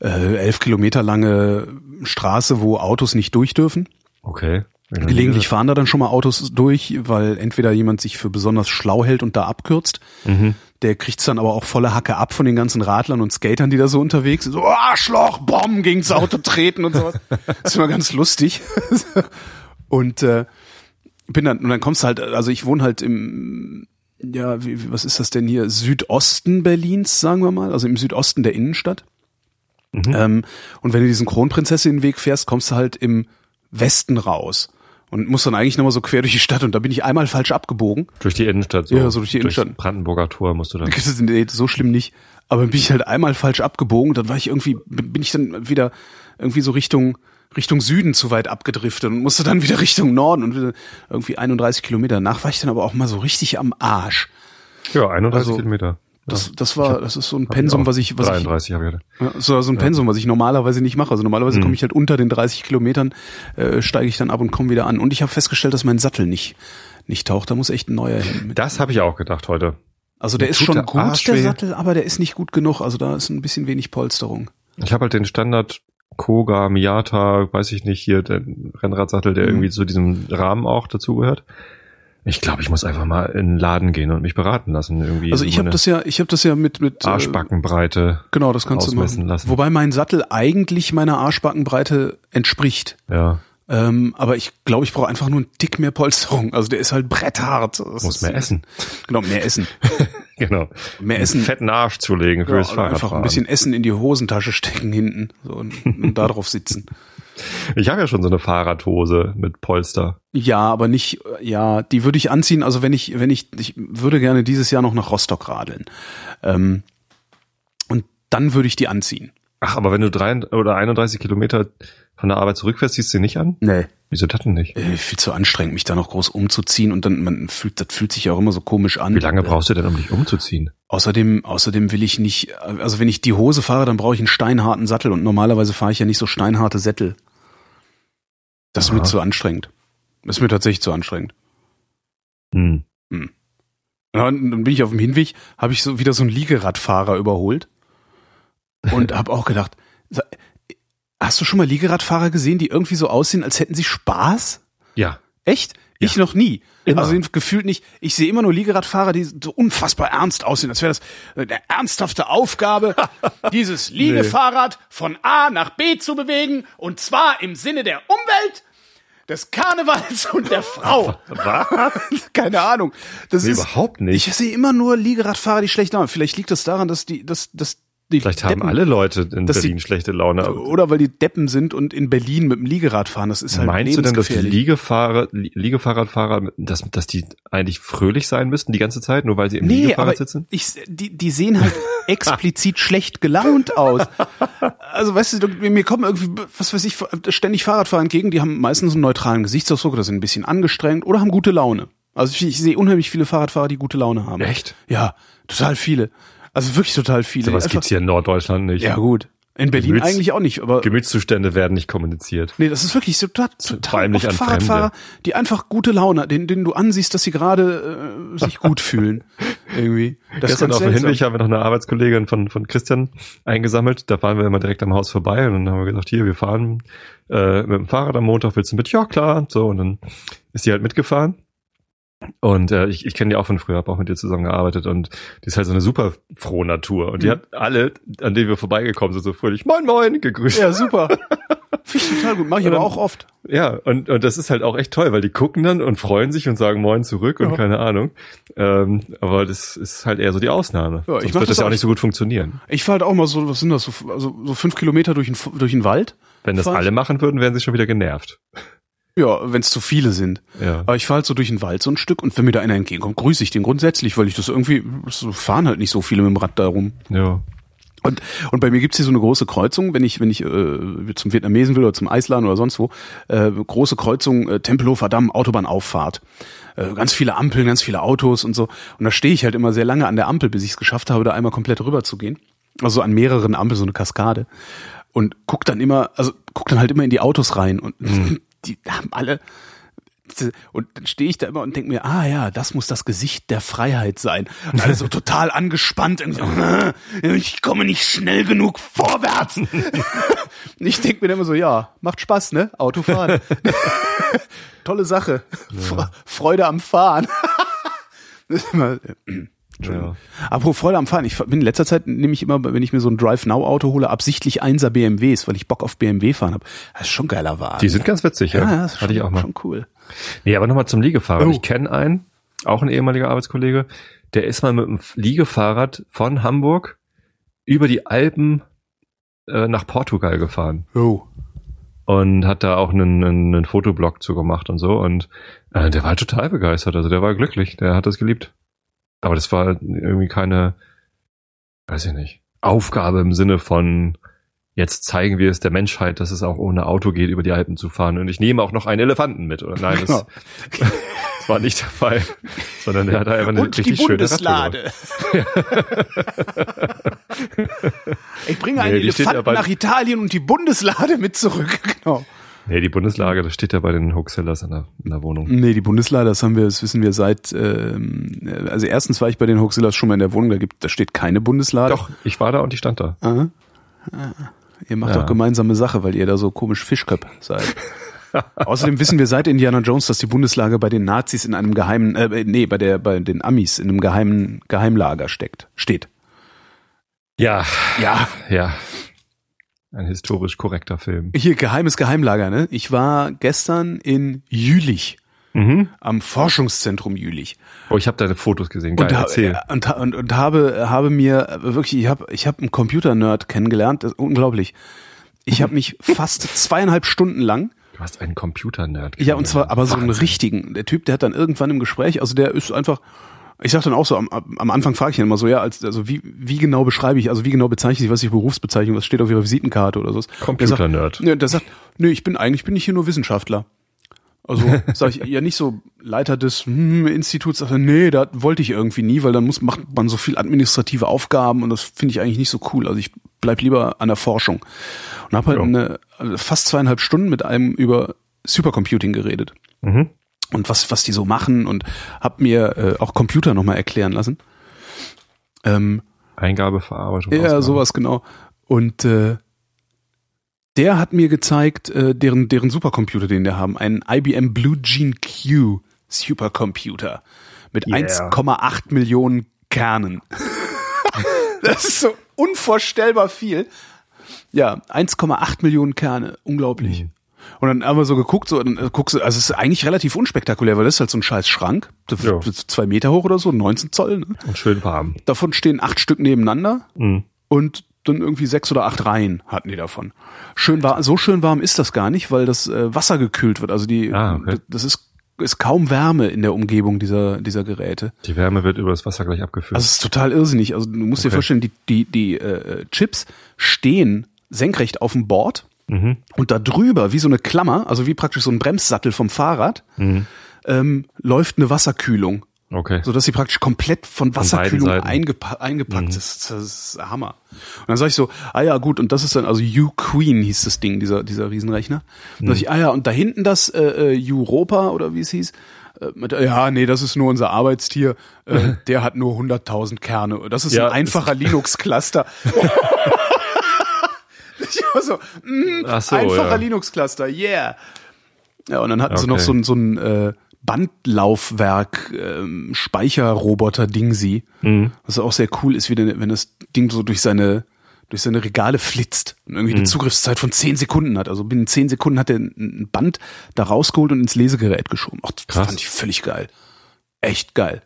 Speaker 2: äh, elf Kilometer lange Straße, wo Autos nicht durch dürfen.
Speaker 3: Okay.
Speaker 2: Gelegentlich fahren da dann schon mal Autos durch, weil entweder jemand sich für besonders schlau hält und da abkürzt.
Speaker 3: Mhm.
Speaker 2: Der kriegt's dann aber auch volle Hacke ab von den ganzen Radlern und Skatern, die da so unterwegs sind. So, oh, Arschloch, Bomben gegen's Auto treten und sowas. Das ist immer ganz lustig. und äh, bin dann, und dann kommst du halt, also ich wohne halt im, ja, wie, wie- was ist das denn hier? Südosten Berlins, sagen wir mal, also im Südosten der Innenstadt.
Speaker 3: Mhm.
Speaker 2: Ähm, und wenn du diesen Kronprinzessinnenweg fährst, kommst du halt im Westen raus. Und musst dann eigentlich nochmal so quer durch die Stadt. Und da bin ich einmal falsch abgebogen.
Speaker 3: Durch die Innenstadt.
Speaker 2: Ja, so durch die Innenstadt.
Speaker 3: Brandenburger Tor musst du dann.
Speaker 2: Nee, so schlimm nicht. Aber bin ich halt einmal falsch abgebogen. Dann war ich irgendwie, bin ich dann wieder irgendwie so Richtung, Richtung Süden zu weit abgedriftet und musste dann wieder Richtung Norden und irgendwie 31 Kilometer. Danach war ich dann aber auch mal so richtig am Arsch.
Speaker 3: Ja, 31
Speaker 2: Also-
Speaker 3: Kilometer.
Speaker 2: Das, das war, das ist so ein Pensum, was ich, was
Speaker 3: 33
Speaker 2: ich,
Speaker 3: habe ich gedacht.
Speaker 2: ja, das war so ein Pensum, was ich normalerweise nicht mache. Also normalerweise
Speaker 3: Mhm.
Speaker 2: komme ich halt unter den 30 Kilometern, äh, steige ich dann ab und komme wieder an. Und ich habe festgestellt, dass mein Sattel nicht, nicht taucht. Da muss echt ein neuer hin.
Speaker 3: Das habe ich auch gedacht heute.
Speaker 2: Also der
Speaker 3: Mir
Speaker 2: ist schon
Speaker 3: der
Speaker 2: gut,
Speaker 3: Arsch
Speaker 2: der. Sattel, aber der ist nicht gut genug. Also da ist ein bisschen wenig Polsterung.
Speaker 3: Ich habe halt den Standard Koga, Miata, weiß ich nicht, hier der Rennradsattel, der
Speaker 2: Mhm.
Speaker 3: irgendwie zu diesem Rahmen auch dazugehört. Ich glaube, ich muss einfach mal in den Laden gehen und mich beraten lassen. Irgendwie
Speaker 2: Also ich habe das ja, ich habe das ja mit mit äh,
Speaker 3: Arschbackenbreite.
Speaker 2: Genau, das kannst du machen.
Speaker 3: lassen.
Speaker 2: Wobei mein Sattel eigentlich meiner Arschbackenbreite entspricht.
Speaker 3: Ja,
Speaker 2: Ähm, aber ich glaube, ich brauche einfach nur einen Tick mehr Polsterung. Also der ist halt bretthart. Das
Speaker 3: muss mehr essen.
Speaker 2: Genau, mehr essen.
Speaker 3: Genau.
Speaker 2: Mehr
Speaker 3: Einen
Speaker 2: essen.
Speaker 3: fetten Arsch zulegen
Speaker 2: Ja,
Speaker 3: fürs
Speaker 2: oder einfach ein bisschen Essen in die Hosentasche stecken hinten so, und, und da drauf sitzen.
Speaker 3: Ich habe ja schon so eine Fahrradhose mit Polster.
Speaker 2: Ja, aber nicht, ja, die würde ich anziehen. Also wenn ich, wenn ich, ich würde gerne dieses Jahr noch nach Rostock radeln. Ähm, und dann würde ich die anziehen.
Speaker 3: Ach, aber wenn du drei oder 31 Kilometer von der Arbeit zurückfährst, ziehst du die nicht an?
Speaker 2: Nee.
Speaker 3: Wieso das denn nicht?
Speaker 2: Äh, viel zu anstrengend, mich da noch groß umzuziehen und dann, man fühlt, das fühlt sich ja auch immer so komisch an.
Speaker 3: Wie lange brauchst du denn, um dich umzuziehen?
Speaker 2: Außerdem, außerdem will ich nicht, also wenn ich die Hose fahre, dann brauche ich einen steinharten Sattel und normalerweise fahre ich ja nicht so steinharte Sättel. Das ist mir
Speaker 3: Aha.
Speaker 2: zu anstrengend. Das ist mir tatsächlich zu anstrengend.
Speaker 3: Hm.
Speaker 2: Und dann bin ich auf dem Hinweg, habe ich so wieder so einen Liegeradfahrer überholt und habe auch gedacht, hast du schon mal Liegeradfahrer gesehen, die irgendwie so aussehen, als hätten sie Spaß?
Speaker 3: Ja.
Speaker 2: Echt? Ich noch nie.
Speaker 3: Immer.
Speaker 2: Also gefühlt nicht. Ich sehe immer nur Liegeradfahrer, die so unfassbar ernst aussehen, als wäre das eine ernsthafte Aufgabe, dieses Liegefahrrad von A nach B zu bewegen und zwar im Sinne der Umwelt, des Karnevals und der Frau.
Speaker 3: Was?
Speaker 2: Keine Ahnung. Das
Speaker 3: Nee,
Speaker 2: ist
Speaker 3: überhaupt nicht.
Speaker 2: Ich sehe immer nur Liegeradfahrer, die schlecht Laune. Vielleicht liegt das daran, dass die, dass, dass die
Speaker 3: Vielleicht haben
Speaker 2: Deppen,
Speaker 3: alle Leute in
Speaker 2: dass die-
Speaker 3: Berlin schlechte Laune.
Speaker 2: oder weil die Deppen sind und in Berlin mit dem Liegerad fahren. Das ist halt
Speaker 3: Meinst du denn, dass die. Liegefahrer, Li- Liegefahrradfahrer, dass, dass die eigentlich fröhlich sein müssten die ganze Zeit, nur weil sie im
Speaker 2: Nee,
Speaker 3: Liegefahrrad sitzen?
Speaker 2: ich, die, die sehen halt explizit schlecht gelaunt aus. Also, weißt du, mir kommen irgendwie, was weiß ich, ständig Fahrradfahrer entgegen, die haben meistens einen neutralen Gesichtsausdruck oder sind ein bisschen angestrengt oder haben gute Laune. Also ich, ich sehe unheimlich viele Fahrradfahrer, die gute Laune haben.
Speaker 3: Echt?
Speaker 2: Ja, total viele. Also wirklich total viele.
Speaker 3: Sowas
Speaker 2: Einfach-
Speaker 3: gibt's hier in Norddeutschland nicht.
Speaker 2: Ja, gut. In Berlin
Speaker 3: Gemüts-
Speaker 2: eigentlich auch nicht, aber
Speaker 3: Gemütszustände werden nicht kommuniziert.
Speaker 2: nee, das ist wirklich so total, total oft Fahrradfahrer, die einfach gute Laune, denen, denen du ansiehst, dass sie gerade äh, sich gut fühlen. Irgendwie. Das
Speaker 3: Gestern auf dem. Hinweg haben wir noch eine Arbeitskollegin von, von Christian eingesammelt. Da waren wir immer direkt am Haus vorbei und dann haben wir gesagt, hier, wir fahren äh, mit dem Fahrrad am Montag, willst du mit? Ja, klar. So, und dann ist die halt mitgefahren. Und äh, ich, ich kenne die auch von früher, habe auch mit ihr zusammengearbeitet und die ist halt so eine super frohe Natur. Und die
Speaker 2: Mhm.
Speaker 3: hat alle, an denen wir vorbeigekommen sind, so fröhlich, moin moin, gegrüßt.
Speaker 2: Ja, super. Finde ich total gut. Mache ich
Speaker 3: Und
Speaker 2: aber
Speaker 3: dann-
Speaker 2: auch oft.
Speaker 3: Ja, und, und das ist halt auch echt toll, weil die gucken dann und freuen sich und sagen Moin zurück und
Speaker 2: Ja.
Speaker 3: keine Ahnung. Ähm, aber das ist halt eher so die Ausnahme.
Speaker 2: Ja, ich
Speaker 3: Sonst wird das ja auch nicht so gut funktionieren.
Speaker 2: Ich fahre halt auch mal so, was sind das, so, also so fünf Kilometer durch den, durch den Wald.
Speaker 3: Wenn das alle machen würden, wären sie schon wieder genervt.
Speaker 2: Ja, wenn es zu viele sind.
Speaker 3: Ja.
Speaker 2: Aber ich fahre halt so durch den Wald so ein Stück und wenn mir da einer entgegenkommt, grüße ich den grundsätzlich, weil ich das irgendwie, so fahren halt nicht so viele mit dem Rad da rum.
Speaker 3: Ja.
Speaker 2: Und, und bei mir gibt's hier so eine große Kreuzung, wenn ich, wenn ich äh, zum Vietnamesen will oder zum Eisladen oder sonst wo, äh, große Kreuzung, äh, Tempelhofer Damm, Autobahnauffahrt. Äh, ganz viele Ampeln, ganz viele Autos und so. Und da stehe ich halt immer sehr lange an der Ampel, bis ich es geschafft habe, da einmal komplett rüber zu gehen. Also an mehreren Ampeln, so eine Kaskade. Und guck dann immer, also guck dann halt immer in die Autos rein und die haben alle und dann stehe ich da immer und denke mir, ah ja, das muss das Gesicht der Freiheit sein. Und alle so total angespannt. Irgendwie, so, ich komme nicht schnell genug vorwärts. Und ich denke mir dann immer so, ja, macht Spaß, ne? Autofahren. Tolle Sache. Fre- Freude am Fahren. Das ist immer,
Speaker 3: ja.
Speaker 2: Apropos Freude am Fahren. Ich bin in letzter Zeit nehme ich immer, wenn ich mir so ein Drive-Now-Auto hole, absichtlich einser BMWs, weil ich Bock auf BMW fahren habe. Das ist schon ein geiler Wagen.
Speaker 3: Die sind ganz witzig, ja.
Speaker 2: ja, das ist
Speaker 3: Hatte
Speaker 2: schon,
Speaker 3: ich auch mal.
Speaker 2: schon cool.
Speaker 3: Nee, aber nochmal zum Liegefahrrad.
Speaker 2: Oh.
Speaker 3: Ich kenne einen, auch ein ehemaliger Arbeitskollege, der ist mal mit dem Liegefahrrad von Hamburg über die Alpen äh, nach Portugal gefahren.
Speaker 2: Oh.
Speaker 3: und hat da auch einen, einen, einen Fotoblog zu gemacht und so und äh, der war total begeistert, also der war glücklich, der hat das geliebt. Aber das war irgendwie keine, weiß ich nicht, Aufgabe im Sinne von jetzt zeigen wir es der Menschheit, dass es auch ohne Auto geht, über die Alpen zu fahren und ich nehme auch noch einen Elefanten mit, oder nein, das,
Speaker 2: Genau.
Speaker 3: das war nicht der Fall. Sondern der hat einfach eine
Speaker 2: Und die
Speaker 3: richtig schöne
Speaker 2: Bundeslade. ich bringe einen
Speaker 3: Nee,
Speaker 2: Elefanten nach Italien und die Bundeslade mit zurück. Genau.
Speaker 3: Nee, die Bundeslage, das steht ja bei den Hoaxillers in der, in der Wohnung.
Speaker 2: Nee, die Bundeslade, das haben wir, das wissen wir seit, ähm, also erstens war ich bei den Hoaxillas schon mal in der Wohnung, da gibt, da steht keine Bundeslade.
Speaker 3: Doch, ich war da und die stand da.
Speaker 2: Aha. Ah. Ihr macht
Speaker 3: Ja.
Speaker 2: doch gemeinsame Sache, weil ihr da so komisch Fischköp seid. Außerdem wissen wir seit Indiana Jones, dass die Bundeslage bei den Nazis in einem geheimen, äh, nee, bei der, bei den Amis in einem geheimen Geheimlager steckt, steht.
Speaker 3: Ja,
Speaker 2: Ja.
Speaker 3: ja. Ein historisch korrekter Film.
Speaker 2: Hier, geheimes Geheimlager, ne? Ich war gestern in Jülich,
Speaker 3: Mhm.
Speaker 2: am Forschungszentrum Jülich.
Speaker 3: Oh, ich habe deine Fotos gesehen. Geil,
Speaker 2: und, ha-
Speaker 3: erzähl.
Speaker 2: äh, und, und, und habe, habe mir wirklich, ich habe ich hab einen Computer-Nerd kennengelernt, das ist unglaublich. Ich habe mich fast zweieinhalb Stunden lang
Speaker 3: Du hast einen Computer-Nerd.
Speaker 2: Ja, und zwar aber so einen richtigen. Der Typ, der hat dann irgendwann im Gespräch, also der ist einfach, ich sag dann auch so, am, am Anfang frage ich ihn immer so, ja, als, also wie, wie genau beschreibe ich, also wie genau bezeichne ich, was ich Berufsbezeichnung, was steht auf ihrer Visitenkarte oder so.
Speaker 3: Computer-Nerd.
Speaker 2: Der sagt, ne, der sagt, nee, ich bin eigentlich bin ich hier nur Wissenschaftler. Also sage ich ja nicht so Leiter des hm, Instituts, er, nee, da wollte ich irgendwie nie, weil dann muss macht man so viel administrative Aufgaben und das finde ich eigentlich nicht so cool. Also ich bleib lieber an der Forschung und habe halt
Speaker 3: Ja.
Speaker 2: eine, also fast zweieinhalb Stunden mit einem über Supercomputing geredet
Speaker 3: Mhm.
Speaker 2: Und was was die so machen und hab mir äh, auch Computer noch mal erklären lassen. Ähm,
Speaker 3: Eingabeverarbeitung.
Speaker 2: ja,
Speaker 3: Ausgabe.
Speaker 2: sowas genau. Und äh, der hat mir gezeigt, äh, deren, deren Supercomputer, den der haben, einen IBM Blue Gene Q Supercomputer mit
Speaker 3: Yeah.
Speaker 2: 1,8 Millionen Kernen. das ist so unvorstellbar viel. Ja, 1,8 Millionen Kerne, unglaublich.
Speaker 3: Mhm.
Speaker 2: Und dann haben wir so geguckt, so, dann äh, guckst du, also es ist eigentlich relativ unspektakulär, weil das ist halt so ein scheiß Schrank,
Speaker 3: Ja.
Speaker 2: zwei Meter hoch oder so, 19 Zoll. Ne?
Speaker 3: Und schön warm.
Speaker 2: Davon stehen acht Stück nebeneinander
Speaker 3: Mhm.
Speaker 2: und dann irgendwie sechs oder acht Reihen hatten die davon. Schön war, so schön warm ist das gar nicht, weil das äh, Wasser gekühlt wird. Also die,
Speaker 3: Ah, okay.
Speaker 2: das ist, ist kaum Wärme in der Umgebung dieser, dieser Geräte.
Speaker 3: Die Wärme wird über das Wasser gleich abgeführt.
Speaker 2: Also es ist total irrsinnig. Also du musst dir
Speaker 3: Okay.
Speaker 2: vorstellen, die, die, die äh, Chips stehen senkrecht auf dem Board
Speaker 3: mhm.
Speaker 2: und da drüber, wie so eine Klammer, also wie praktisch so ein Bremssattel vom Fahrrad,
Speaker 3: Mhm.
Speaker 2: ähm, läuft eine Wasserkühlung.
Speaker 3: Okay.
Speaker 2: so dass sie praktisch komplett von Wasserkühlung
Speaker 3: Seiten.
Speaker 2: eingepa eingepackt ist. Das ist Hammer. Und dann sage ich so, ah ja gut, und das ist dann, also U-Queen hieß das Ding, dieser, dieser Riesenrechner. Und dann sag ich, ah ja, und da hinten das äh, äh, Europa oder wie es hieß, äh, ja, nee, das ist nur unser Arbeitstier, äh, der hat nur 100.000 Kerne. Das ist
Speaker 3: Ja,
Speaker 2: ein einfacher Linux-Cluster. so, mm,
Speaker 3: so,
Speaker 2: einfacher
Speaker 3: ja.
Speaker 2: Linux-Cluster, yeah. Ja, und dann hatten sie noch
Speaker 3: Okay.
Speaker 2: so ein, so ein äh, Bandlaufwerk, ähm, Speicherroboter Dingsy.
Speaker 3: Mhm.
Speaker 2: Was auch sehr cool ist, wie denn, wenn das Ding so durch seine durch seine Regale flitzt und irgendwie
Speaker 3: Mhm.
Speaker 2: eine Zugriffszeit von zehn Sekunden hat. Also binnen zehn Sekunden hat er ein Band da rausgeholt und ins Lesegerät geschoben. Ach, das
Speaker 3: Krass.
Speaker 2: fand ich völlig geil. Echt geil.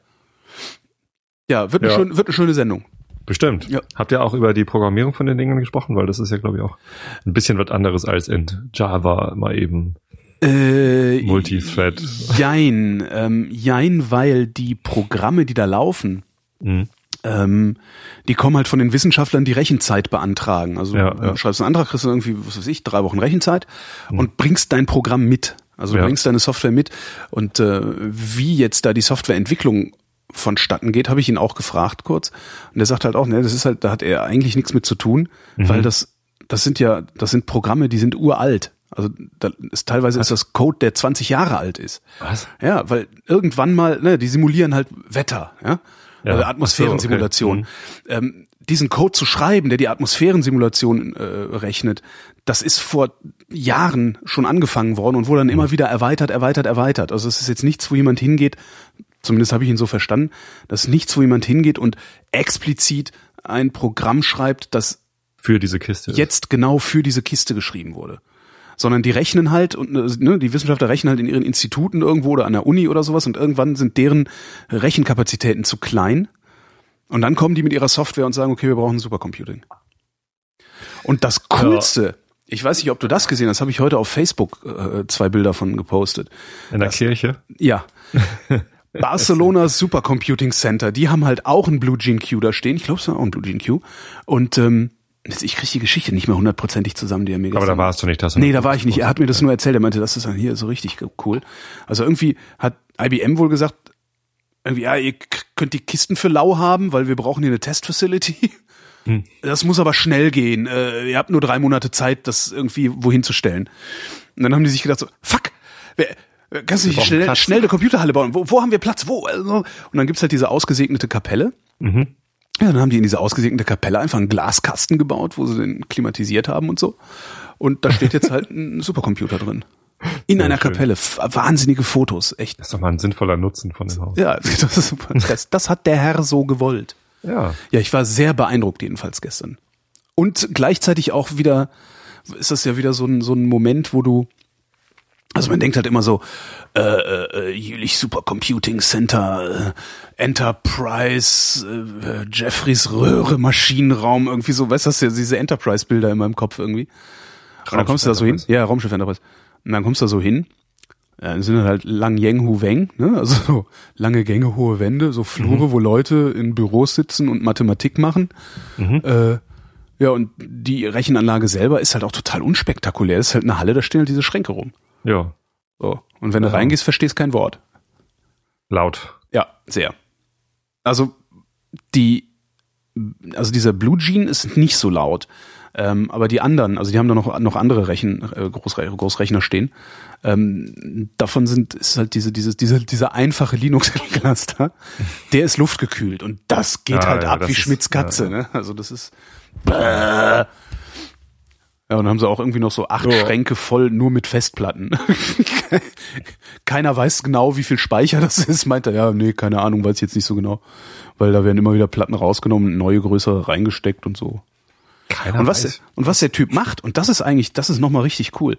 Speaker 2: Ja, wird eine,
Speaker 3: Ja.
Speaker 2: Schön, wird eine schöne Sendung.
Speaker 3: Bestimmt.
Speaker 2: Ja.
Speaker 3: Habt ihr auch über die Programmierung von den Dingen gesprochen? Weil das ist ja, glaube ich, auch ein bisschen was anderes als in Java mal eben.
Speaker 2: Äh,
Speaker 3: Multithread.
Speaker 2: Jein, ähm, jein, weil die Programme, die da laufen,
Speaker 3: Mhm.
Speaker 2: ähm, die kommen halt von den Wissenschaftlern, die Rechenzeit beantragen. Also
Speaker 3: Ja,
Speaker 2: du
Speaker 3: ja.
Speaker 2: schreibst einen Antrag, kriegst du irgendwie, was weiß ich, drei Wochen Rechenzeit und bringst dein Programm mit. Also du
Speaker 3: Ja.
Speaker 2: bringst deine Software mit. Und äh, wie jetzt da die Softwareentwicklung vonstatten geht, habe ich ihn auch gefragt kurz. Und er sagt halt auch, ne, das ist halt, da hat er eigentlich nichts mit zu tun,
Speaker 3: Mhm.
Speaker 2: weil das, das sind ja, das sind Programme, die sind uralt. Also da ist teilweise ist das Code, der 20 Jahre alt ist.
Speaker 3: Was?
Speaker 2: Ja, weil irgendwann mal, ne, die simulieren halt Wetter, ja,
Speaker 3: Ja.
Speaker 2: oder Atmosphärensimulation. Ähm, diesen Code zu schreiben, der die Atmosphärensimulation äh, rechnet, das ist vor Jahren schon angefangen worden und wurde dann immer wieder erweitert, erweitert, erweitert. Also es ist jetzt nichts, wo jemand hingeht, zumindest habe ich ihn so verstanden, dass nichts, wo jemand hingeht und explizit ein Programm schreibt, das
Speaker 3: Für diese Kiste.
Speaker 2: jetzt genau für diese Kiste geschrieben wurde. Sondern die rechnen halt und ne, die Wissenschaftler rechnen halt in ihren Instituten irgendwo oder an der Uni oder sowas und irgendwann sind deren Rechenkapazitäten zu klein. Und dann kommen die mit ihrer Software und sagen, okay, wir brauchen Supercomputing. Und das Coolste, ich weiß nicht, ob du das gesehen hast, habe ich heute auf Facebook äh, zwei Bilder von gepostet.
Speaker 3: In der Kirche.
Speaker 2: Ja. Barcelona Supercomputing Center, die haben halt auch ein Blue Gene Q da stehen. Ich glaube, es war auch ein Blue Gene Q. Und ähm, jetzt, ich kriege die Geschichte nicht mehr hundertprozentig zusammen, die er mir
Speaker 3: Aber da warst du nicht. Das
Speaker 2: Nee, da war ich nicht. Er hat mir das nur erzählt. Er meinte, das ist dann hier so richtig cool. Also irgendwie hat IBM wohl gesagt, irgendwie, ja, ihr könnt die Kisten für lau haben, weil wir brauchen hier eine Testfacility.
Speaker 3: Hm.
Speaker 2: Das muss aber schnell gehen. Äh, ihr habt nur drei Monate Zeit, das irgendwie wohin zu stellen. Und dann haben die sich gedacht so, fuck, wer- kannst du nicht schnell,
Speaker 3: Platz.
Speaker 2: schnell eine Computerhalle bauen? Wo, wo haben wir Platz? Wo? Also, und dann gibt's halt diese ausgesegnete Kapelle.
Speaker 3: Mhm.
Speaker 2: Ja, dann haben die in diese ausgesegnete Kapelle einfach einen Glaskasten gebaut, wo sie den klimatisiert haben und so. Und da steht jetzt halt ein Supercomputer drin. In
Speaker 3: Sehr
Speaker 2: einer
Speaker 3: schön.
Speaker 2: Kapelle. Wahnsinnige Fotos. Echt.
Speaker 3: Das ist doch mal ein sinnvoller Nutzen von dem Haus.
Speaker 2: Ja, das ist super. Das, das hat der Herr so gewollt.
Speaker 3: Ja.
Speaker 2: Ja, ich war sehr beeindruckt jedenfalls gestern. Und gleichzeitig auch wieder, ist das ja wieder so ein, so ein Moment, wo du, also man denkt halt immer so, äh, äh, äh, Jülich Supercomputing Center, äh, Enterprise, äh, Jeffreys Röhre, Maschinenraum, irgendwie so, weißt du, diese Enterprise-Bilder in meinem Kopf irgendwie. Und dann kommst du da so hin, ja, Raumschiff Enterprise. Und dann kommst du da so hin, ja, dann sind halt Lang Yeng Hu Weng, ne? also so lange Gänge, hohe Wände, so Flure, wo Leute in Büros sitzen und Mathematik machen. Äh, ja, und die Rechenanlage selber ist halt auch total unspektakulär. Das ist halt eine Halle, da stehen halt diese Schränke rum.
Speaker 3: Ja.
Speaker 2: So. Und wenn du
Speaker 3: Ja.
Speaker 2: reingehst, verstehst kein Wort.
Speaker 3: Laut.
Speaker 2: Ja, sehr. Also die, also dieser Blue Gene ist nicht so laut. Ähm, aber die anderen, also die haben da noch, noch andere Rechen, äh, Großre Großrechner stehen. Ähm, davon sind, ist halt diese, diese, diese, dieser einfache Linux-Cluster, der ist luftgekühlt und das geht
Speaker 3: Ah,
Speaker 2: halt
Speaker 3: ja,
Speaker 2: ab wie Schmitz Katze,
Speaker 3: ja,
Speaker 2: ne? Also das ist, Bäh. Ja, und dann haben sie auch irgendwie noch so acht
Speaker 3: Ja.
Speaker 2: Schränke voll nur mit Festplatten. Keiner weiß genau, wie viel Speicher das ist. Meint er, ja, nee, keine Ahnung, weiß ich jetzt nicht so genau. Weil da werden immer wieder Platten rausgenommen, neue größere reingesteckt und so.
Speaker 3: Keiner
Speaker 2: Und was, und was der Typ macht, und das ist eigentlich, das ist nochmal richtig cool.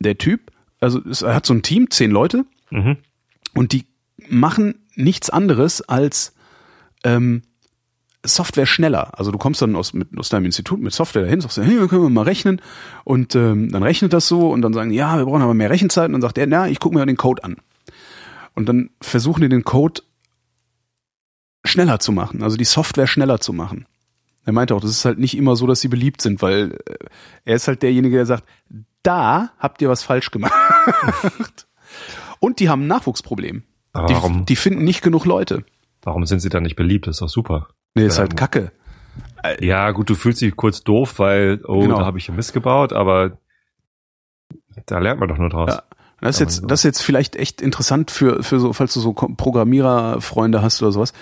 Speaker 2: Der Typ, also es, er hat so ein Team, zehn Leute,
Speaker 3: Mhm.
Speaker 2: und die machen nichts anderes als ähm, Software schneller. Also du kommst dann aus, mit, aus deinem Institut mit Software dahin, sagst, hey, können wir mal rechnen und ähm, dann rechnet das so und dann sagen die, ja, wir brauchen aber mehr Rechenzeit und dann sagt er, na, ich gucke mir den Code an. Und dann versuchen die den Code schneller zu machen, also die Software schneller zu machen. Er meinte auch, das ist halt nicht immer so, dass sie beliebt sind, weil äh, er ist halt derjenige, der sagt, da habt ihr was falsch gemacht. Und die haben ein Nachwuchsproblem.
Speaker 3: Aber
Speaker 2: Die,
Speaker 3: warum,
Speaker 2: die finden nicht genug Leute.
Speaker 3: warum sind sie dann nicht beliebt? Das ist doch super.
Speaker 2: Nee, ist
Speaker 3: Ja,
Speaker 2: halt Kacke.
Speaker 3: Ja, gut, du fühlst dich kurz doof, weil, oh,
Speaker 2: Genau.
Speaker 3: da habe ich Mist gebaut, aber da lernt man doch nur draus.
Speaker 2: Ja. Das ist jetzt, das ist jetzt vielleicht echt interessant für, für so, falls du so Programmiererfreunde hast oder sowas.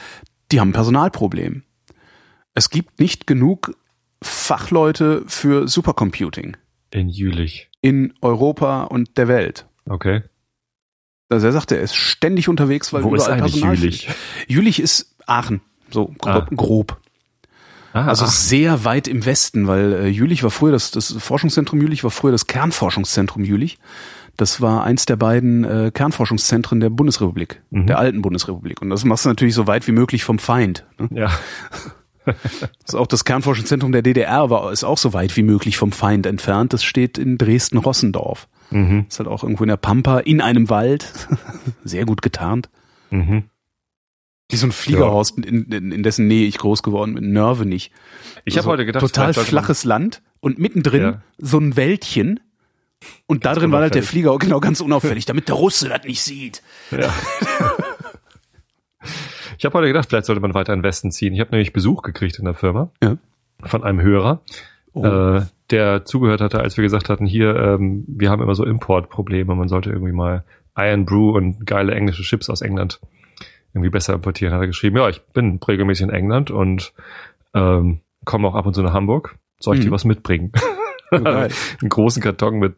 Speaker 2: Die haben ein Personalproblem. Es gibt nicht genug Fachleute für Supercomputing
Speaker 3: In Jülich.
Speaker 2: in Europa und der Welt.
Speaker 3: Okay.
Speaker 2: Also er sagte, er ist ständig unterwegs, weil
Speaker 3: Wo ist
Speaker 2: überall
Speaker 3: eigentlich
Speaker 2: Personal
Speaker 3: Jülich?
Speaker 2: Jülich ist Aachen, so grob.
Speaker 3: Ah.
Speaker 2: grob.
Speaker 3: Ah,
Speaker 2: Also
Speaker 3: ach,
Speaker 2: sehr weit im Westen, weil äh, Jülich war früher das, das Forschungszentrum Jülich war früher das Kernforschungszentrum Jülich. Das war eins der beiden äh, Kernforschungszentren der Bundesrepublik,
Speaker 3: Mhm.
Speaker 2: der alten Bundesrepublik. Und das machst du natürlich so weit wie möglich vom Feind. Ne?
Speaker 3: ja.
Speaker 2: Das ist auch das Kernforschungszentrum der DDR war ist auch so weit wie möglich vom Feind entfernt. Das steht in Dresden-Rossendorf.
Speaker 3: Mhm.
Speaker 2: Ist halt auch irgendwo in der Pampa, in einem Wald, sehr gut getarnt.
Speaker 3: Mhm.
Speaker 2: Wie so ein Fliegerhaus, in, in, in dessen Nähe ich groß geworden bin. Nerve nicht.
Speaker 3: Ich habe
Speaker 2: So
Speaker 3: heute gedacht,
Speaker 2: total
Speaker 3: vielleicht sollte man-
Speaker 2: flaches Land und mittendrin
Speaker 3: Ja.
Speaker 2: so ein Wäldchen. Und da drin war halt der. Flieger genau ganz unauffällig, damit der Russe das nicht sieht.
Speaker 3: Ja. ich habe heute gedacht, vielleicht sollte man weiter in den Westen ziehen. Ich habe nämlich Besuch gekriegt in der Firma
Speaker 2: Ja.
Speaker 3: von einem Hörer,
Speaker 2: Oh.
Speaker 3: äh, der zugehört hatte, als wir gesagt hatten, hier, ähm, wir haben immer so Importprobleme, man sollte irgendwie mal Iron Brew und geile englische Chips aus England irgendwie besser importieren. Hat er geschrieben, ja, ich bin regelmäßig in England und ähm, komme auch ab und zu nach Hamburg. Soll ich
Speaker 2: Mhm.
Speaker 3: dir was mitbringen? Einen großen Karton mit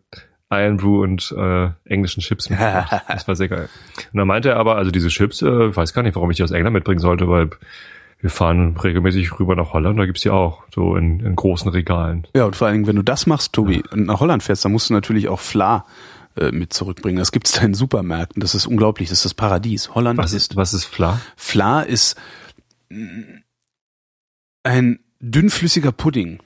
Speaker 3: Iron Brew und äh, englischen Chips. Das war sehr geil. Und dann meinte er aber, also diese Chips, äh, ich weiß gar nicht, warum ich die aus England mitbringen sollte, weil wir fahren regelmäßig rüber nach Holland, da gibt's die auch, so in, in großen Regalen.
Speaker 2: Ja, und vor allen Dingen, wenn du das machst, Tobi, und nach Holland fährst, dann musst du natürlich auch Fla äh, mit zurückbringen. Das gibt's da in Supermärkten. Das ist unglaublich. Das ist das Paradies. Holland
Speaker 3: Was
Speaker 2: ist
Speaker 3: was ist Fla?
Speaker 2: Fla ist ein dünnflüssiger Pudding.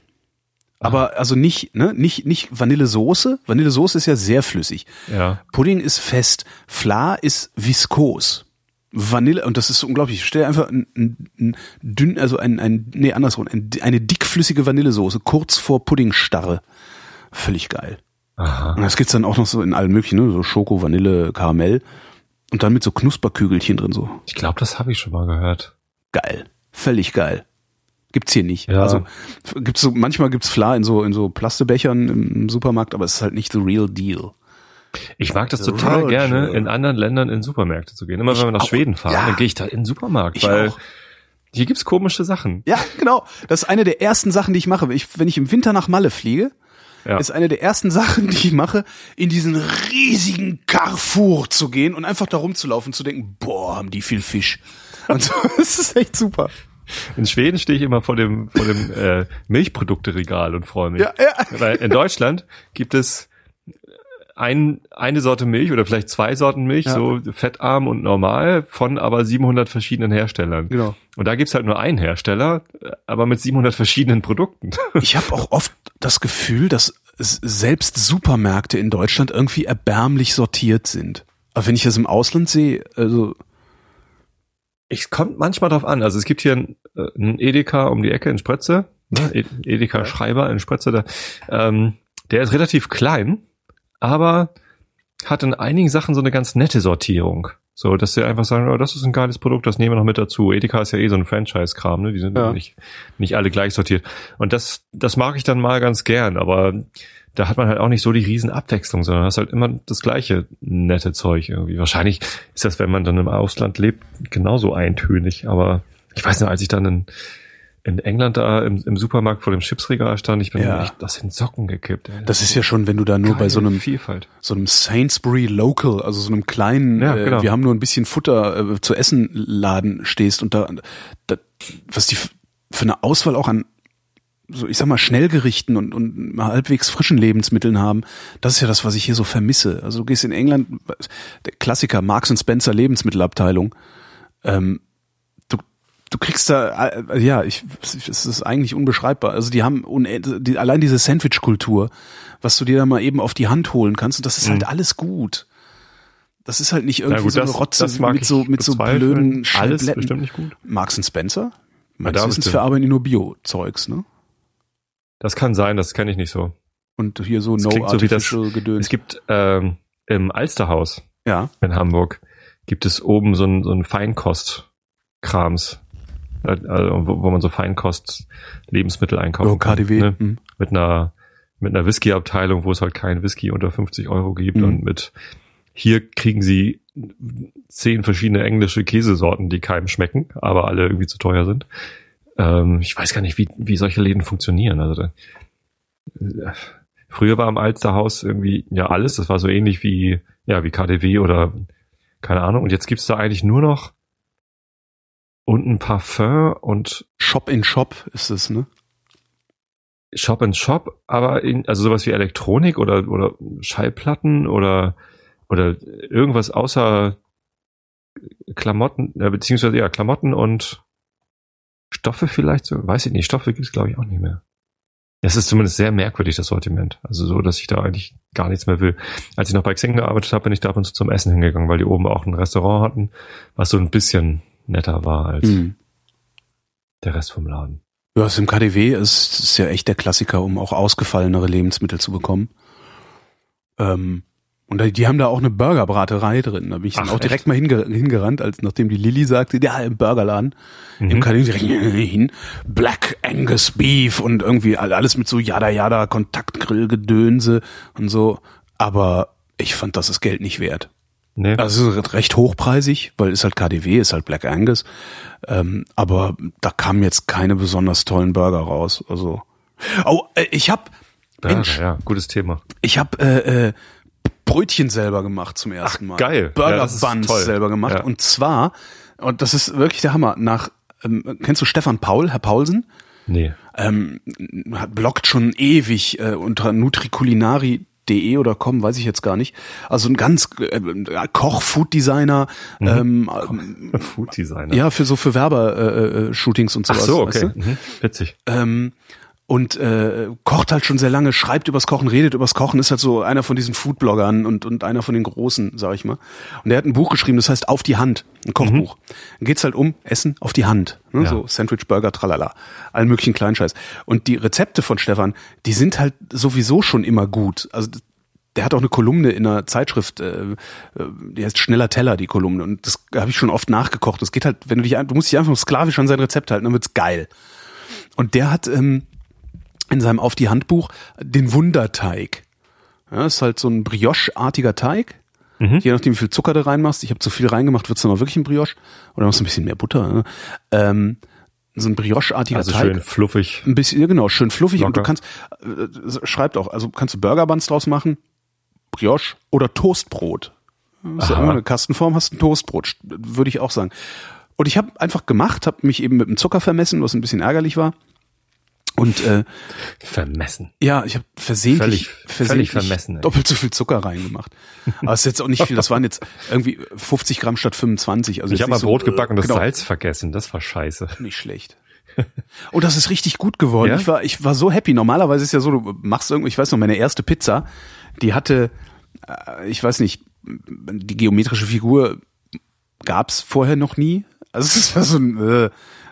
Speaker 2: Aber also nicht, ne, nicht, nicht Vanillesoße. Vanillesoße ist ja sehr flüssig.
Speaker 3: Ja.
Speaker 2: Pudding ist fest. Fla ist viskos. Vanille, und das ist unglaublich. Stell dir einfach ein, ein, ein dünn, also ein, ein, nee, andersrum, ein, eine dickflüssige Vanillesoße kurz vor Puddingstarre. Völlig geil.
Speaker 3: Aha.
Speaker 2: Und das gibt's dann auch noch so in allen möglichen, ne? so Schoko, Vanille, Karamell. Und dann mit so Knusperkügelchen drin so.
Speaker 3: Ich glaube, das habe ich schon mal gehört.
Speaker 2: Geil. Völlig geil. Gibt's hier nicht.
Speaker 3: Ja.
Speaker 2: Also gibt's so, manchmal gibt's Fla in so in so Plastebechern im Supermarkt, aber es ist halt nicht the real deal.
Speaker 3: Ich mag das total
Speaker 2: Roger.
Speaker 3: gerne, in anderen Ländern in Supermärkte zu gehen. Immer wenn wir nach
Speaker 2: auch.
Speaker 3: Schweden fahren,
Speaker 2: Ja.
Speaker 3: dann gehe ich da in den Supermarkt,
Speaker 2: Ich
Speaker 3: weil
Speaker 2: auch.
Speaker 3: hier gibt's komische Sachen.
Speaker 2: Ja, genau. Das ist eine der ersten Sachen, die ich mache. Ich, wenn ich im Winter nach Malle fliege,
Speaker 3: Ja.
Speaker 2: ist eine der ersten Sachen, die ich mache, in diesen riesigen Carrefour zu gehen und einfach da rumzulaufen, zu denken, boah, haben die viel Fisch. Und so, das ist echt super.
Speaker 3: In Schweden stehe ich immer vor dem, vor dem äh, Milchprodukteregal und freue mich.
Speaker 2: Ja, ja.
Speaker 3: Weil in Deutschland gibt es ein, eine Sorte Milch oder vielleicht zwei Sorten Milch,
Speaker 2: Ja.
Speaker 3: so fettarm und normal, von aber 700 verschiedenen Herstellern.
Speaker 2: Genau.
Speaker 3: Und da gibt's halt nur einen Hersteller, aber mit 700 verschiedenen Produkten.
Speaker 2: Ich habe auch oft das Gefühl, dass selbst Supermärkte in Deutschland irgendwie erbärmlich sortiert sind. Aber wenn ich das im Ausland sehe, also
Speaker 3: Es kommt manchmal drauf an. Also es gibt hier ein, äh, ein Edeka um die Ecke in Spritze, ne? E- Edeka Schreiber in Spritze, da, ähm, der ist relativ klein, aber hat in einigen Sachen so eine ganz nette Sortierung. So, dass sie einfach sagen, oh, das ist ein geiles Produkt, das nehmen wir noch mit dazu. Edeka ist ja eh so ein Franchise-Kram, ne? Die sind
Speaker 2: Ja.
Speaker 3: nicht, nicht alle gleich sortiert. Und das, das mag ich dann mal ganz gern, aber da hat man halt auch nicht so die riesen Abwechslung, sondern hast halt immer das gleiche nette Zeug irgendwie. Wahrscheinlich ist das, wenn man dann im Ausland lebt, genauso eintönig. Aber ich weiß nicht, als ich dann in, in England da im, im Supermarkt vor dem Chipsregal stand, ich bin
Speaker 2: Ja.
Speaker 3: echt aus den Socken gekippt. Ey.
Speaker 2: das ist ja schon, wenn du da nur bei so einem
Speaker 3: Vielfalt.
Speaker 2: so einem Sainsbury Local, also so einem kleinen,
Speaker 3: Ja,
Speaker 2: äh,
Speaker 3: genau.
Speaker 2: wir haben nur ein bisschen Futter äh, zu essen Laden stehst und da, da was die für eine Auswahl auch an so ich sag mal Schnellgerichten und und halbwegs frischen Lebensmitteln haben, das ist ja das, was ich hier so vermisse. Also du gehst in England, der Klassiker Marks Spencer Lebensmittelabteilung, ähm, du kriegst da äh, ja, ich es ist eigentlich unbeschreibbar. Also die haben die, allein diese Sandwich-Kultur, was du dir da mal eben auf die Hand holen kannst und das ist halt alles gut. Das ist halt nicht irgendwie
Speaker 3: Mhm. gut,
Speaker 2: so eine
Speaker 3: das-
Speaker 2: Rotze
Speaker 3: das
Speaker 2: mit so mit so blöden
Speaker 3: Alles
Speaker 2: Scheibletten.
Speaker 3: bestimmt nicht gut.
Speaker 2: Marks Spencer?
Speaker 3: da
Speaker 2: Meines Wissens
Speaker 3: bestimmt.
Speaker 2: verarbeiten die nur Bio-Zeugs, ne?
Speaker 3: Das kann sein, das kenne ich nicht so.
Speaker 2: Und hier so
Speaker 3: Das
Speaker 2: no
Speaker 3: klingt so wie das-
Speaker 2: artificial Gedöns.
Speaker 3: Es gibt ähm, im Alsterhaus
Speaker 2: ja.
Speaker 3: in Hamburg gibt es oben so ein, so ein Feinkost-Krams, äh, also wo, wo man so Feinkost-Lebensmittel einkaufen
Speaker 2: Oh, KDW.
Speaker 3: Ne?
Speaker 2: Hm.
Speaker 3: Mit einer mit einer Whisky-Abteilung, wo es halt kein Whisky unter 50 Euro gibt
Speaker 2: Mhm.
Speaker 3: und mit hier kriegen sie zehn verschiedene englische Käsesorten, die keinem schmecken, aber alle irgendwie zu teuer sind. Ähm, ich weiß gar nicht, wie, wie solche Läden funktionieren. Also da, äh, früher war im Alsterhaus irgendwie ja alles. Das war so ähnlich wie ja wie KDW oder keine Ahnung. Und jetzt gibt's da eigentlich nur noch und ein Parfum und
Speaker 2: Shop in Shop ist es, ne?
Speaker 3: Shop and Shop, aber in, also sowas wie Elektronik oder, oder Schallplatten oder, oder irgendwas außer Klamotten, äh, beziehungsweise ja, Klamotten und Stoffe vielleicht so, weiß ich nicht, Stoffe gibt's glaube ich auch nicht mehr. Es ist zumindest sehr merkwürdig, das Sortiment. Also so, dass ich da eigentlich gar nichts mehr will. Als ich noch bei Xing gearbeitet habe, bin ich da ab und zu zum Essen hingegangen, weil die oben auch ein Restaurant hatten, was so ein bisschen netter war als
Speaker 2: Hm.
Speaker 3: der Rest vom Laden.
Speaker 2: Ja, das im KDW ist, ist ja echt der Klassiker, um auch ausgefallenere Lebensmittel zu bekommen. Ähm, und die haben da auch eine Burgerbraterei drin. Da bin ich dann
Speaker 3: Ach,
Speaker 2: auch direkt
Speaker 3: echt?
Speaker 2: mal hinge hingerannt, als nachdem die Lilly sagte, ja, im Burgerladen. Im
Speaker 3: Mhm.
Speaker 2: KDW direkt hin. Black Angus Beef und irgendwie alles mit so Jada Jada Kontaktgrillgedönse und so. Aber ich fand das das Geld nicht wert.
Speaker 3: Nee.
Speaker 2: Also recht hochpreisig, weil ist halt KDW, ist halt Black Angus. Ähm, aber da kamen jetzt keine besonders tollen Burger raus. Also oh, ich hab
Speaker 3: Burger,
Speaker 2: Mensch,
Speaker 3: ja, gutes Thema.
Speaker 2: ich hab äh, äh, Brötchen selber gemacht zum ersten Mal.
Speaker 3: geil. Ja,
Speaker 2: Burger
Speaker 3: ist
Speaker 2: Buns selber gemacht
Speaker 3: Ja.
Speaker 2: und zwar und das ist wirklich der Hammer. Nach ähm, kennst du Stefan Paul, Herr Paulsen?
Speaker 3: Nee.
Speaker 2: ähm, hat bloggt schon ewig äh, unter nutriculinari.de oder com, weiß ich jetzt gar nicht. Also ein ganz äh, Koch-Food-Designer, ähm,
Speaker 3: Food Designer.
Speaker 2: ja, für so für Werber-Shootings äh, Shootings und
Speaker 3: Ach
Speaker 2: sowas.
Speaker 3: so,
Speaker 2: weißt
Speaker 3: okay.
Speaker 2: du?
Speaker 3: Mhm. Witzig.
Speaker 2: ähm, und äh, kocht halt schon sehr lange, schreibt übers Kochen, redet übers Kochen, ist halt so einer von diesen Foodbloggern und, und einer von den Großen, sag ich mal. Und der hat ein Buch geschrieben, das heißt Auf die Hand, ein Kochbuch. Dann geht's halt um Essen auf die Hand. Ne?
Speaker 3: Mhm. Ja.
Speaker 2: So Sandwich, Burger, tralala. Allen möglichen Kleinscheiß. Und die Rezepte von Stefan, die sind halt sowieso schon immer gut. Also der hat auch eine Kolumne in einer Zeitschrift, äh, äh, die heißt Schneller Teller, die Kolumne. Und das habe ich schon oft nachgekocht. Das geht halt, wenn du dich, du musst dich einfach sklavisch an sein Rezept halten, dann wird's geil. Und der hat ähm, in seinem Auf die Handbuch den Wunderteig. Ja, ist halt so ein Brioche-artiger Teig.
Speaker 3: Mhm.
Speaker 2: Je nachdem, wie viel Zucker du reinmachst. Ich habe zu viel reingemacht, wird's dann auch wirklich ein Brioche. Oder machst du ein bisschen mehr Butter. Ne? Ähm, so ein Brioche-artiger
Speaker 3: Also
Speaker 2: Teig.
Speaker 3: schön fluffig.
Speaker 2: Ein bisschen, ja genau, schön fluffig und du
Speaker 3: Locker.
Speaker 2: kannst, äh, schreibt auch, also kannst du Burger Buns draus machen, Brioche oder Toastbrot. Das ist
Speaker 3: Aha.
Speaker 2: immer eine Kastenform, hast ein Toastbrot, st- würde ich auch sagen. Und ich habe einfach gemacht, habe mich eben mit dem Zucker vermessen, was ein bisschen ärgerlich war. Und äh,
Speaker 3: Vermessen.
Speaker 2: ja, ich habe versehentlich,
Speaker 3: Völlig-
Speaker 2: versehentlich
Speaker 3: völlig vermessen, ey.
Speaker 2: doppelt so viel Zucker reingemacht. Aber es ist jetzt auch nicht viel. Das waren jetzt irgendwie 50 Gramm statt 25. Also
Speaker 3: Ich habe mal
Speaker 2: so,
Speaker 3: Brot gebacken und das
Speaker 2: genau.
Speaker 3: Salz vergessen. Das war scheiße.
Speaker 2: Nicht schlecht. Und das ist richtig gut geworden.
Speaker 3: Ja?
Speaker 2: Ich war, ich war so happy. Normalerweise ist ja so, du machst irgendwie, ich weiß noch, meine erste Pizza, die hatte, äh, ich weiß nicht, die geometrische Figur gab's vorher noch nie. Also es war so ein äh,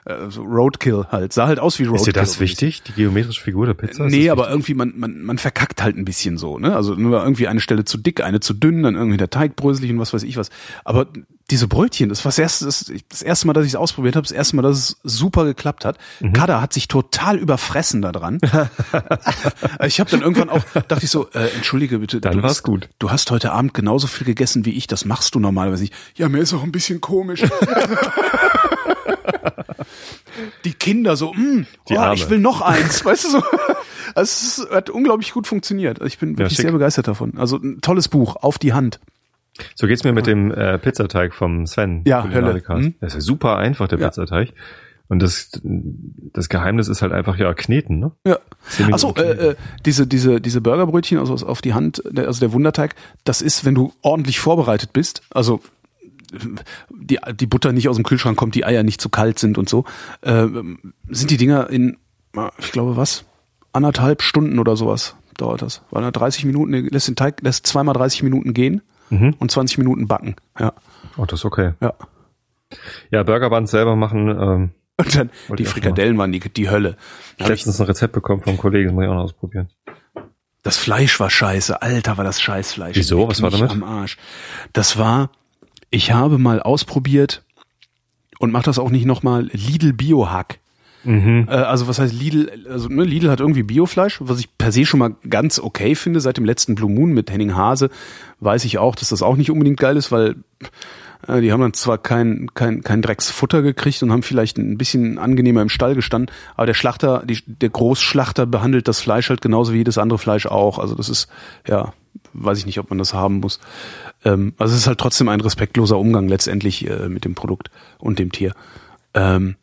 Speaker 2: äh, so Roadkill halt. Sah halt aus wie Roadkill.
Speaker 3: Ist dir das wichtig, die geometrische Figur der Pizza?
Speaker 2: Nee, aber irgendwie, man, man, man verkackt halt ein bisschen so, ne? Also nur irgendwie eine Stelle zu dick, eine zu dünn, dann irgendwie der Teig bröselig und was weiß ich was. Aber diese Brötchen, das war das erste, das, das erste Mal, dass ich es ausprobiert habe, das erste Mal, dass es super geklappt hat.
Speaker 3: Mhm.
Speaker 2: Kada hat sich total überfressen da dran. ich habe dann irgendwann auch, dachte ich so, äh, entschuldige bitte.
Speaker 3: Dann
Speaker 2: du
Speaker 3: war's
Speaker 2: hast,
Speaker 3: gut.
Speaker 2: Du hast heute Abend genauso viel gegessen wie ich, das machst du normalerweise nicht. Ja, mir ist auch ein bisschen komisch. Die Kinder so,
Speaker 3: Die
Speaker 2: oh, ich will noch eins, weißt du so. Also es hat unglaublich gut funktioniert. Ich bin wirklich
Speaker 3: schick.
Speaker 2: sehr begeistert davon. Also ein tolles Buch, auf die Hand.
Speaker 3: So geht's mir mit dem äh, Pizzateig vom Sven.
Speaker 2: Ja. Hölle. Hm?
Speaker 3: Das ist ja super einfach, der
Speaker 2: Ja.
Speaker 3: Pizzateig. Und das, das Geheimnis ist halt einfach ja kneten, ne?
Speaker 2: Ja. Achso, äh, äh, diese, diese, diese Burgerbrötchen, also auf die Hand, der, also der Wunderteig, das ist, wenn du ordentlich vorbereitet bist, also die, die Butter nicht aus dem Kühlschrank kommt, die Eier nicht zu kalt sind und so, äh, sind die Dinger in, äh, ich glaube was, anderthalb Stunden oder sowas dauert das. Weil er 30 Minuten, lässt den Teig, lässt zweimal 30 Minuten gehen
Speaker 3: Mhm.
Speaker 2: und 20 Minuten backen. Ja,
Speaker 3: Oh, das ist okay.
Speaker 2: ja.
Speaker 3: Ja, Burger Buns selber machen. Ähm,
Speaker 2: Und dann die Frikadellen waren die, die Hölle.
Speaker 3: ich
Speaker 2: Da
Speaker 3: hab
Speaker 2: hab ich,
Speaker 3: letztens ein Rezept bekommen vom Kollegen, das muss ich auch noch ausprobieren.
Speaker 2: das Fleisch war scheiße. Alter, war das Scheißfleisch.
Speaker 3: Wieso? Was war damit?
Speaker 2: Am Arsch. Das war, ich habe mal ausprobiert und mach das auch nicht nochmal, Lidl Biohack.
Speaker 3: Mhm.
Speaker 2: Äh, also was heißt Lidl? Also ne, Lidl hat irgendwie Biofleisch, was ich per se schon mal ganz okay finde. Seit dem letzten Blue Moon mit Henning Hase weiß ich auch, dass das auch nicht unbedingt geil ist, weil äh, die haben dann zwar kein, kein, kein Drecksfutter gekriegt und haben vielleicht ein bisschen angenehmer im Stall gestanden, aber der Schlachter, die, der Großschlachter behandelt das Fleisch halt genauso wie jedes andere Fleisch auch. Also das ist, ja, weiß ich nicht, ob man das haben muss. Ähm, also es ist halt trotzdem ein respektloser Umgang letztendlich äh, mit dem Produkt und dem Tier. Ähm,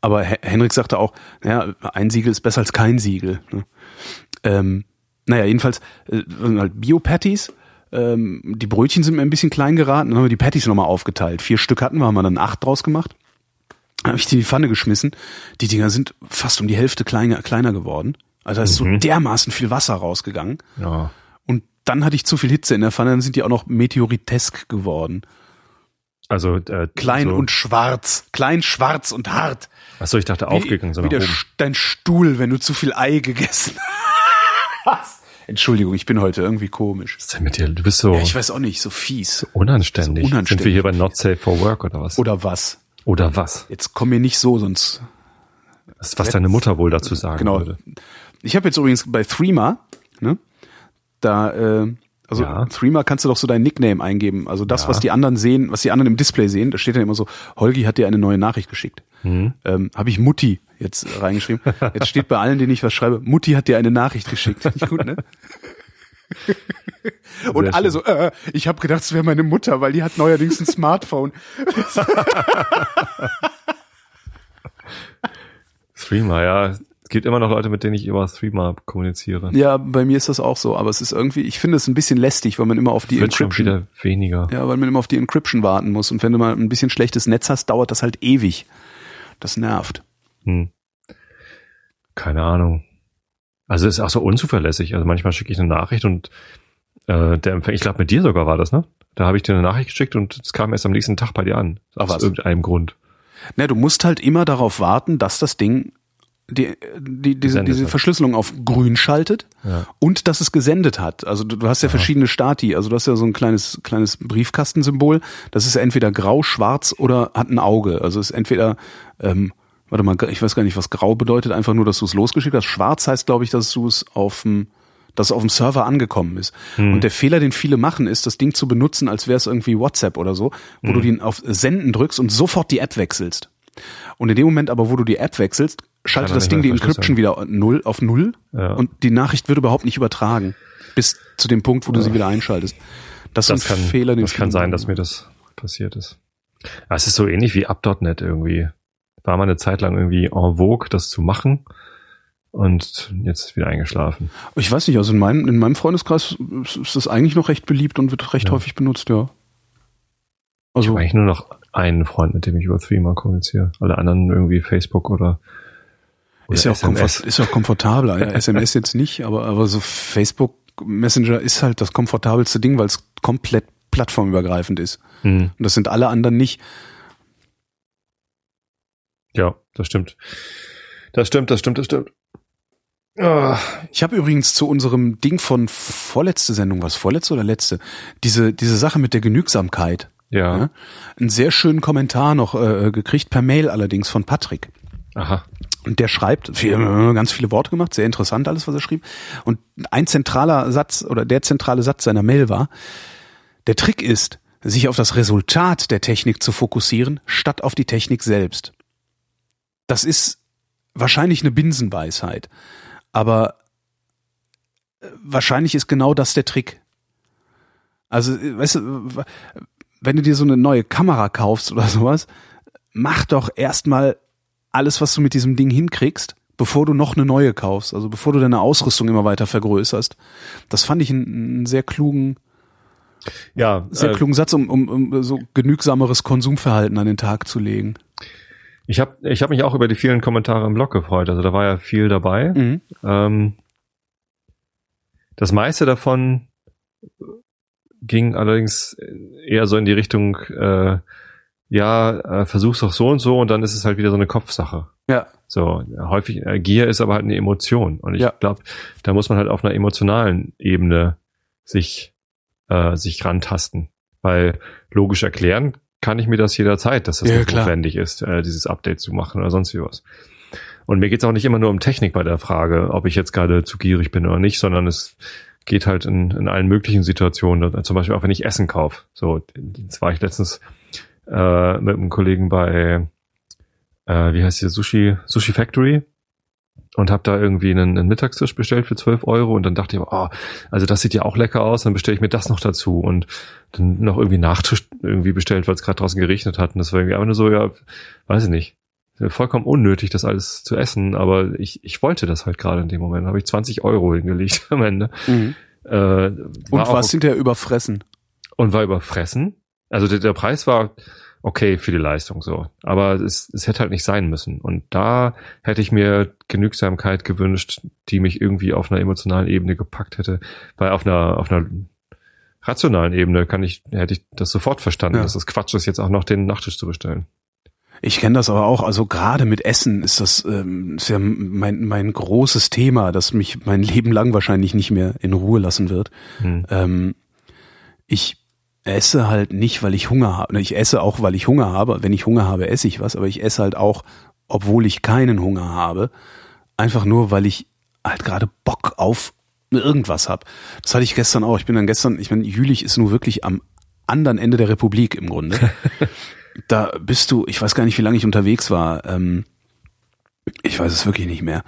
Speaker 2: aber He- Henrik sagte auch, naja, ein Siegel ist besser als kein Siegel. Ne? Ähm, naja, jedenfalls äh, sind halt Bio-Patties. Ähm, die Brötchen sind mir ein bisschen klein geraten. Dann haben wir die Patties nochmal aufgeteilt. Vier Stück hatten wir, haben wir dann acht draus gemacht. Dann habe ich die in die Pfanne geschmissen. Die Dinger sind fast um die Hälfte kleiner, kleiner geworden. Also da ist so dermaßen viel Wasser rausgegangen.
Speaker 3: Ja.
Speaker 2: Dann hatte ich zu viel Hitze in der Pfanne, dann sind die auch noch meteoritesk geworden.
Speaker 3: Also äh,
Speaker 2: Klein
Speaker 3: so,
Speaker 2: und schwarz. Klein, schwarz und hart.
Speaker 3: Achso, ich dachte aufgegangen, so
Speaker 2: wie der, dein Stuhl, wenn du zu viel Ei gegessen hast. Entschuldigung, ich bin heute irgendwie komisch.
Speaker 3: Was ist denn mit dir? Du bist so
Speaker 2: Ja, ich weiß auch nicht, so fies.
Speaker 3: unanständig.
Speaker 2: so unanständig.
Speaker 3: Sind wir hier bei Not Safe for Work oder was?
Speaker 2: Oder was?
Speaker 3: Oder was?
Speaker 2: Jetzt komm mir nicht so, sonst.
Speaker 3: Was, was deine Mutter wohl dazu sagen
Speaker 2: Genau.
Speaker 3: würde.
Speaker 2: Ich habe jetzt übrigens bei Threema, ne, da, äh, also
Speaker 3: Ja.
Speaker 2: Threema kannst du doch so dein Nickname eingeben. Also das,
Speaker 3: Ja.
Speaker 2: was die anderen sehen, was die anderen im Display sehen, da steht dann immer so, Holgi hat dir eine neue Nachricht geschickt.
Speaker 3: Mhm.
Speaker 2: Ähm, habe ich Mutti jetzt reingeschrieben. Jetzt steht bei allen, denen ich was schreibe, Mutti hat dir eine Nachricht geschickt. Nicht gut, ne? Und
Speaker 3: Sehr
Speaker 2: alle
Speaker 3: schön.
Speaker 2: so, äh, ich habe gedacht, es wäre meine Mutter, weil die hat neuerdings ein Smartphone.
Speaker 3: Threema, ja. Es gibt immer noch Leute, mit denen ich über Threema kommuniziere.
Speaker 2: Ja, bei mir ist das auch so, aber es ist irgendwie, ich finde es ein bisschen lästig, weil man immer auf die
Speaker 3: Wird schon
Speaker 2: Encryption,
Speaker 3: wieder weniger.
Speaker 2: ja, weil man immer auf die Encryption warten muss und wenn du mal ein bisschen schlechtes Netz hast, dauert das halt ewig. Das nervt.
Speaker 3: Hm. Keine Ahnung. Also es ist auch so unzuverlässig. Also manchmal schicke ich eine Nachricht und äh, der Empfänger, ich glaube mit dir sogar war das, ne? Da habe ich dir eine Nachricht geschickt und es kam erst am nächsten Tag bei dir an.
Speaker 2: Ach
Speaker 3: Aus
Speaker 2: was.
Speaker 3: irgendeinem Grund.
Speaker 2: Na, du musst halt immer darauf warten, dass das Ding die, die, diese, diese. Verschlüsselung auf grün schaltet
Speaker 3: Ja.
Speaker 2: und dass es gesendet hat. Also du, du hast ja verschiedene Stati. Also du hast ja so ein kleines, kleines Briefkastensymbol. Das ist entweder grau, schwarz oder hat ein Auge. Also es ist entweder, ähm, warte mal, ich weiß gar nicht, was grau bedeutet, einfach nur, dass du es losgeschickt hast. Schwarz heißt, glaube ich, dass du es auf dem dass es auf dem Server angekommen ist. Und der Fehler, den viele machen, ist, das Ding zu benutzen, als wäre es irgendwie WhatsApp oder so, wo du den auf Senden drückst und sofort die App wechselst. Und in dem Moment aber, wo du die App wechselst, schaltet
Speaker 3: Kann
Speaker 2: das Ding die Encryption wieder null auf null
Speaker 3: Ja.
Speaker 2: und die Nachricht wird überhaupt nicht übertragen. Bis zu dem Punkt, wo du sie wieder einschaltest. Das,
Speaker 3: Das
Speaker 2: ist
Speaker 3: kann,
Speaker 2: ein Fehler, den
Speaker 3: das kann sein, dass mir das passiert ist. Es ist so ähnlich wie Up.net irgendwie. War mal eine Zeit lang irgendwie en vogue, das zu machen. Und jetzt wieder eingeschlafen.
Speaker 2: Ich weiß nicht, also in meinem, in meinem Freundeskreis ist das eigentlich noch recht beliebt und wird recht
Speaker 3: Ja.
Speaker 2: häufig benutzt, ja.
Speaker 3: Ich
Speaker 2: Also,
Speaker 3: habe eigentlich nur noch einen Freund, mit dem ich über Threema kommuniziere. Alle anderen irgendwie Facebook oder, oder
Speaker 2: ist ja, auch
Speaker 3: SMS.
Speaker 2: ist auch komfortabler. Ja, SMS jetzt nicht, aber, aber so Facebook Messenger ist halt das komfortabelste Ding, weil es komplett plattformübergreifend ist.
Speaker 3: Hm,
Speaker 2: Und das sind alle anderen nicht.
Speaker 3: ja, das stimmt. Das stimmt, das stimmt, das stimmt. Ah,
Speaker 2: Ich habe übrigens zu unserem Ding von vorletzte Sendung, was vorletzte oder letzte, diese diese Sache mit der Genügsamkeit,
Speaker 3: ja.
Speaker 2: ja, einen sehr schönen Kommentar noch äh, gekriegt per Mail allerdings von Patrick.
Speaker 3: Aha.
Speaker 2: Und der schreibt, viel, äh, ganz viele Worte gemacht, sehr interessant alles, was er schrieb. Und ein zentraler Satz oder der zentrale Satz seiner Mail war, der Trick ist, sich auf das Resultat der Technik zu fokussieren, statt auf die Technik selbst. Das ist wahrscheinlich eine Binsenweisheit, aber äh, wahrscheinlich ist genau das der Trick. Also, äh, weißt du, wenn du dir so eine neue Kamera kaufst oder sowas, mach doch erstmal alles, was du mit diesem Ding hinkriegst, bevor du noch eine neue kaufst, also bevor du deine Ausrüstung immer weiter vergrößerst. Das fand ich einen, sehr klugen,
Speaker 3: Ja,
Speaker 2: sehr
Speaker 3: äh,
Speaker 2: klugen Satz, um, um, um so genügsameres Konsumverhalten an den Tag zu legen.
Speaker 3: ich habe ich hab mich auch über die vielen Kommentare im Blog gefreut. Also da war ja viel dabei.
Speaker 2: Mhm.
Speaker 3: Ähm, das meiste davon ging allerdings eher so in die Richtung, äh, ja, äh, versuch's doch so und so und dann ist es halt wieder so eine Kopfsache.
Speaker 2: Ja,
Speaker 3: So, häufig, äh, Gier ist aber halt eine Emotion. Und ich
Speaker 2: Ja.
Speaker 3: glaube, da muss man halt auf einer emotionalen Ebene sich, äh, sich rantasten. Weil logisch erklären kann ich mir das jederzeit, dass das
Speaker 2: Ja,
Speaker 3: notwendig ist, äh, dieses Update zu machen oder sonst wie was. Und mir geht's auch nicht immer nur um Technik bei der Frage, ob ich jetzt gerade zu gierig bin oder nicht, sondern es geht halt in, in allen möglichen Situationen. Zum Beispiel auch wenn ich Essen kaufe. So, jetzt war ich letztens äh, mit einem Kollegen bei äh, wie heißt die Sushi Sushi Factory und habe da irgendwie einen, einen Mittagstisch bestellt für 12 Euro und dann dachte ich, oh, also das sieht ja auch lecker aus, dann bestelle ich mir das noch dazu und dann noch irgendwie Nachtisch irgendwie bestellt, weil es gerade draußen geregnet hat und das war irgendwie einfach nur so, ja, weiß ich nicht, vollkommen unnötig, das alles zu essen, aber ich, ich wollte das halt gerade in dem Moment, habe ich 20 Euro hingelegt am Ende.
Speaker 2: Mhm.
Speaker 3: Äh, war
Speaker 2: Und
Speaker 3: auch
Speaker 2: was hinterher überfressen.
Speaker 3: und war überfressen. Also der, der Preis war okay für die Leistung so, aber es, es hätte halt nicht sein müssen. Und da hätte ich mir Genügsamkeit gewünscht, die mich irgendwie auf einer emotionalen Ebene gepackt hätte, weil auf einer auf einer rationalen Ebene kann ich hätte ich das sofort verstanden,
Speaker 2: Ja.
Speaker 3: dass es Quatsch ist, jetzt auch noch den Nachtisch zu bestellen.
Speaker 2: Ich kenne das aber auch, also gerade mit Essen ist das ähm, ist ja mein, mein großes Thema, das mich mein Leben lang wahrscheinlich nicht mehr in Ruhe lassen wird.
Speaker 3: Hm.
Speaker 2: Ähm, ich esse halt nicht, weil ich Hunger habe. Ich esse auch, weil ich Hunger habe. Wenn ich Hunger habe, esse ich was, aber ich esse halt auch, obwohl ich keinen Hunger habe. Einfach nur, weil ich halt gerade Bock auf irgendwas hab. Das hatte ich gestern auch. Ich bin dann gestern, ich meine, Jülich ist nur wirklich am anderen Ende der Republik im Grunde. da bist du, ich weiß gar nicht, wie lange ich unterwegs war. Ähm, ich weiß es wirklich nicht mehr.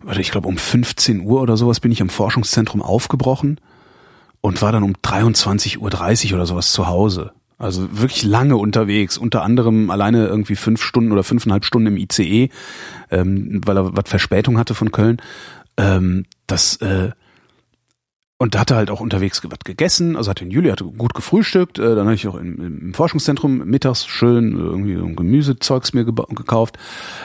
Speaker 2: Warte, ich glaube um 15 Uhr oder sowas bin ich am Forschungszentrum aufgebrochen und war dann um 23.30 Uhr oder sowas zu Hause. Also wirklich lange unterwegs, unter anderem alleine irgendwie fünf Stunden oder fünfeinhalb Stunden im ICE, ähm, weil er was Verspätung hatte von Köln. Ähm, das äh, und da hat er halt auch unterwegs was gegessen, also hat den Juli, hatte gut gefrühstückt, äh, dann habe ich auch im, im Forschungszentrum mittags schön irgendwie so ein Gemüsezeugs mir gekauft,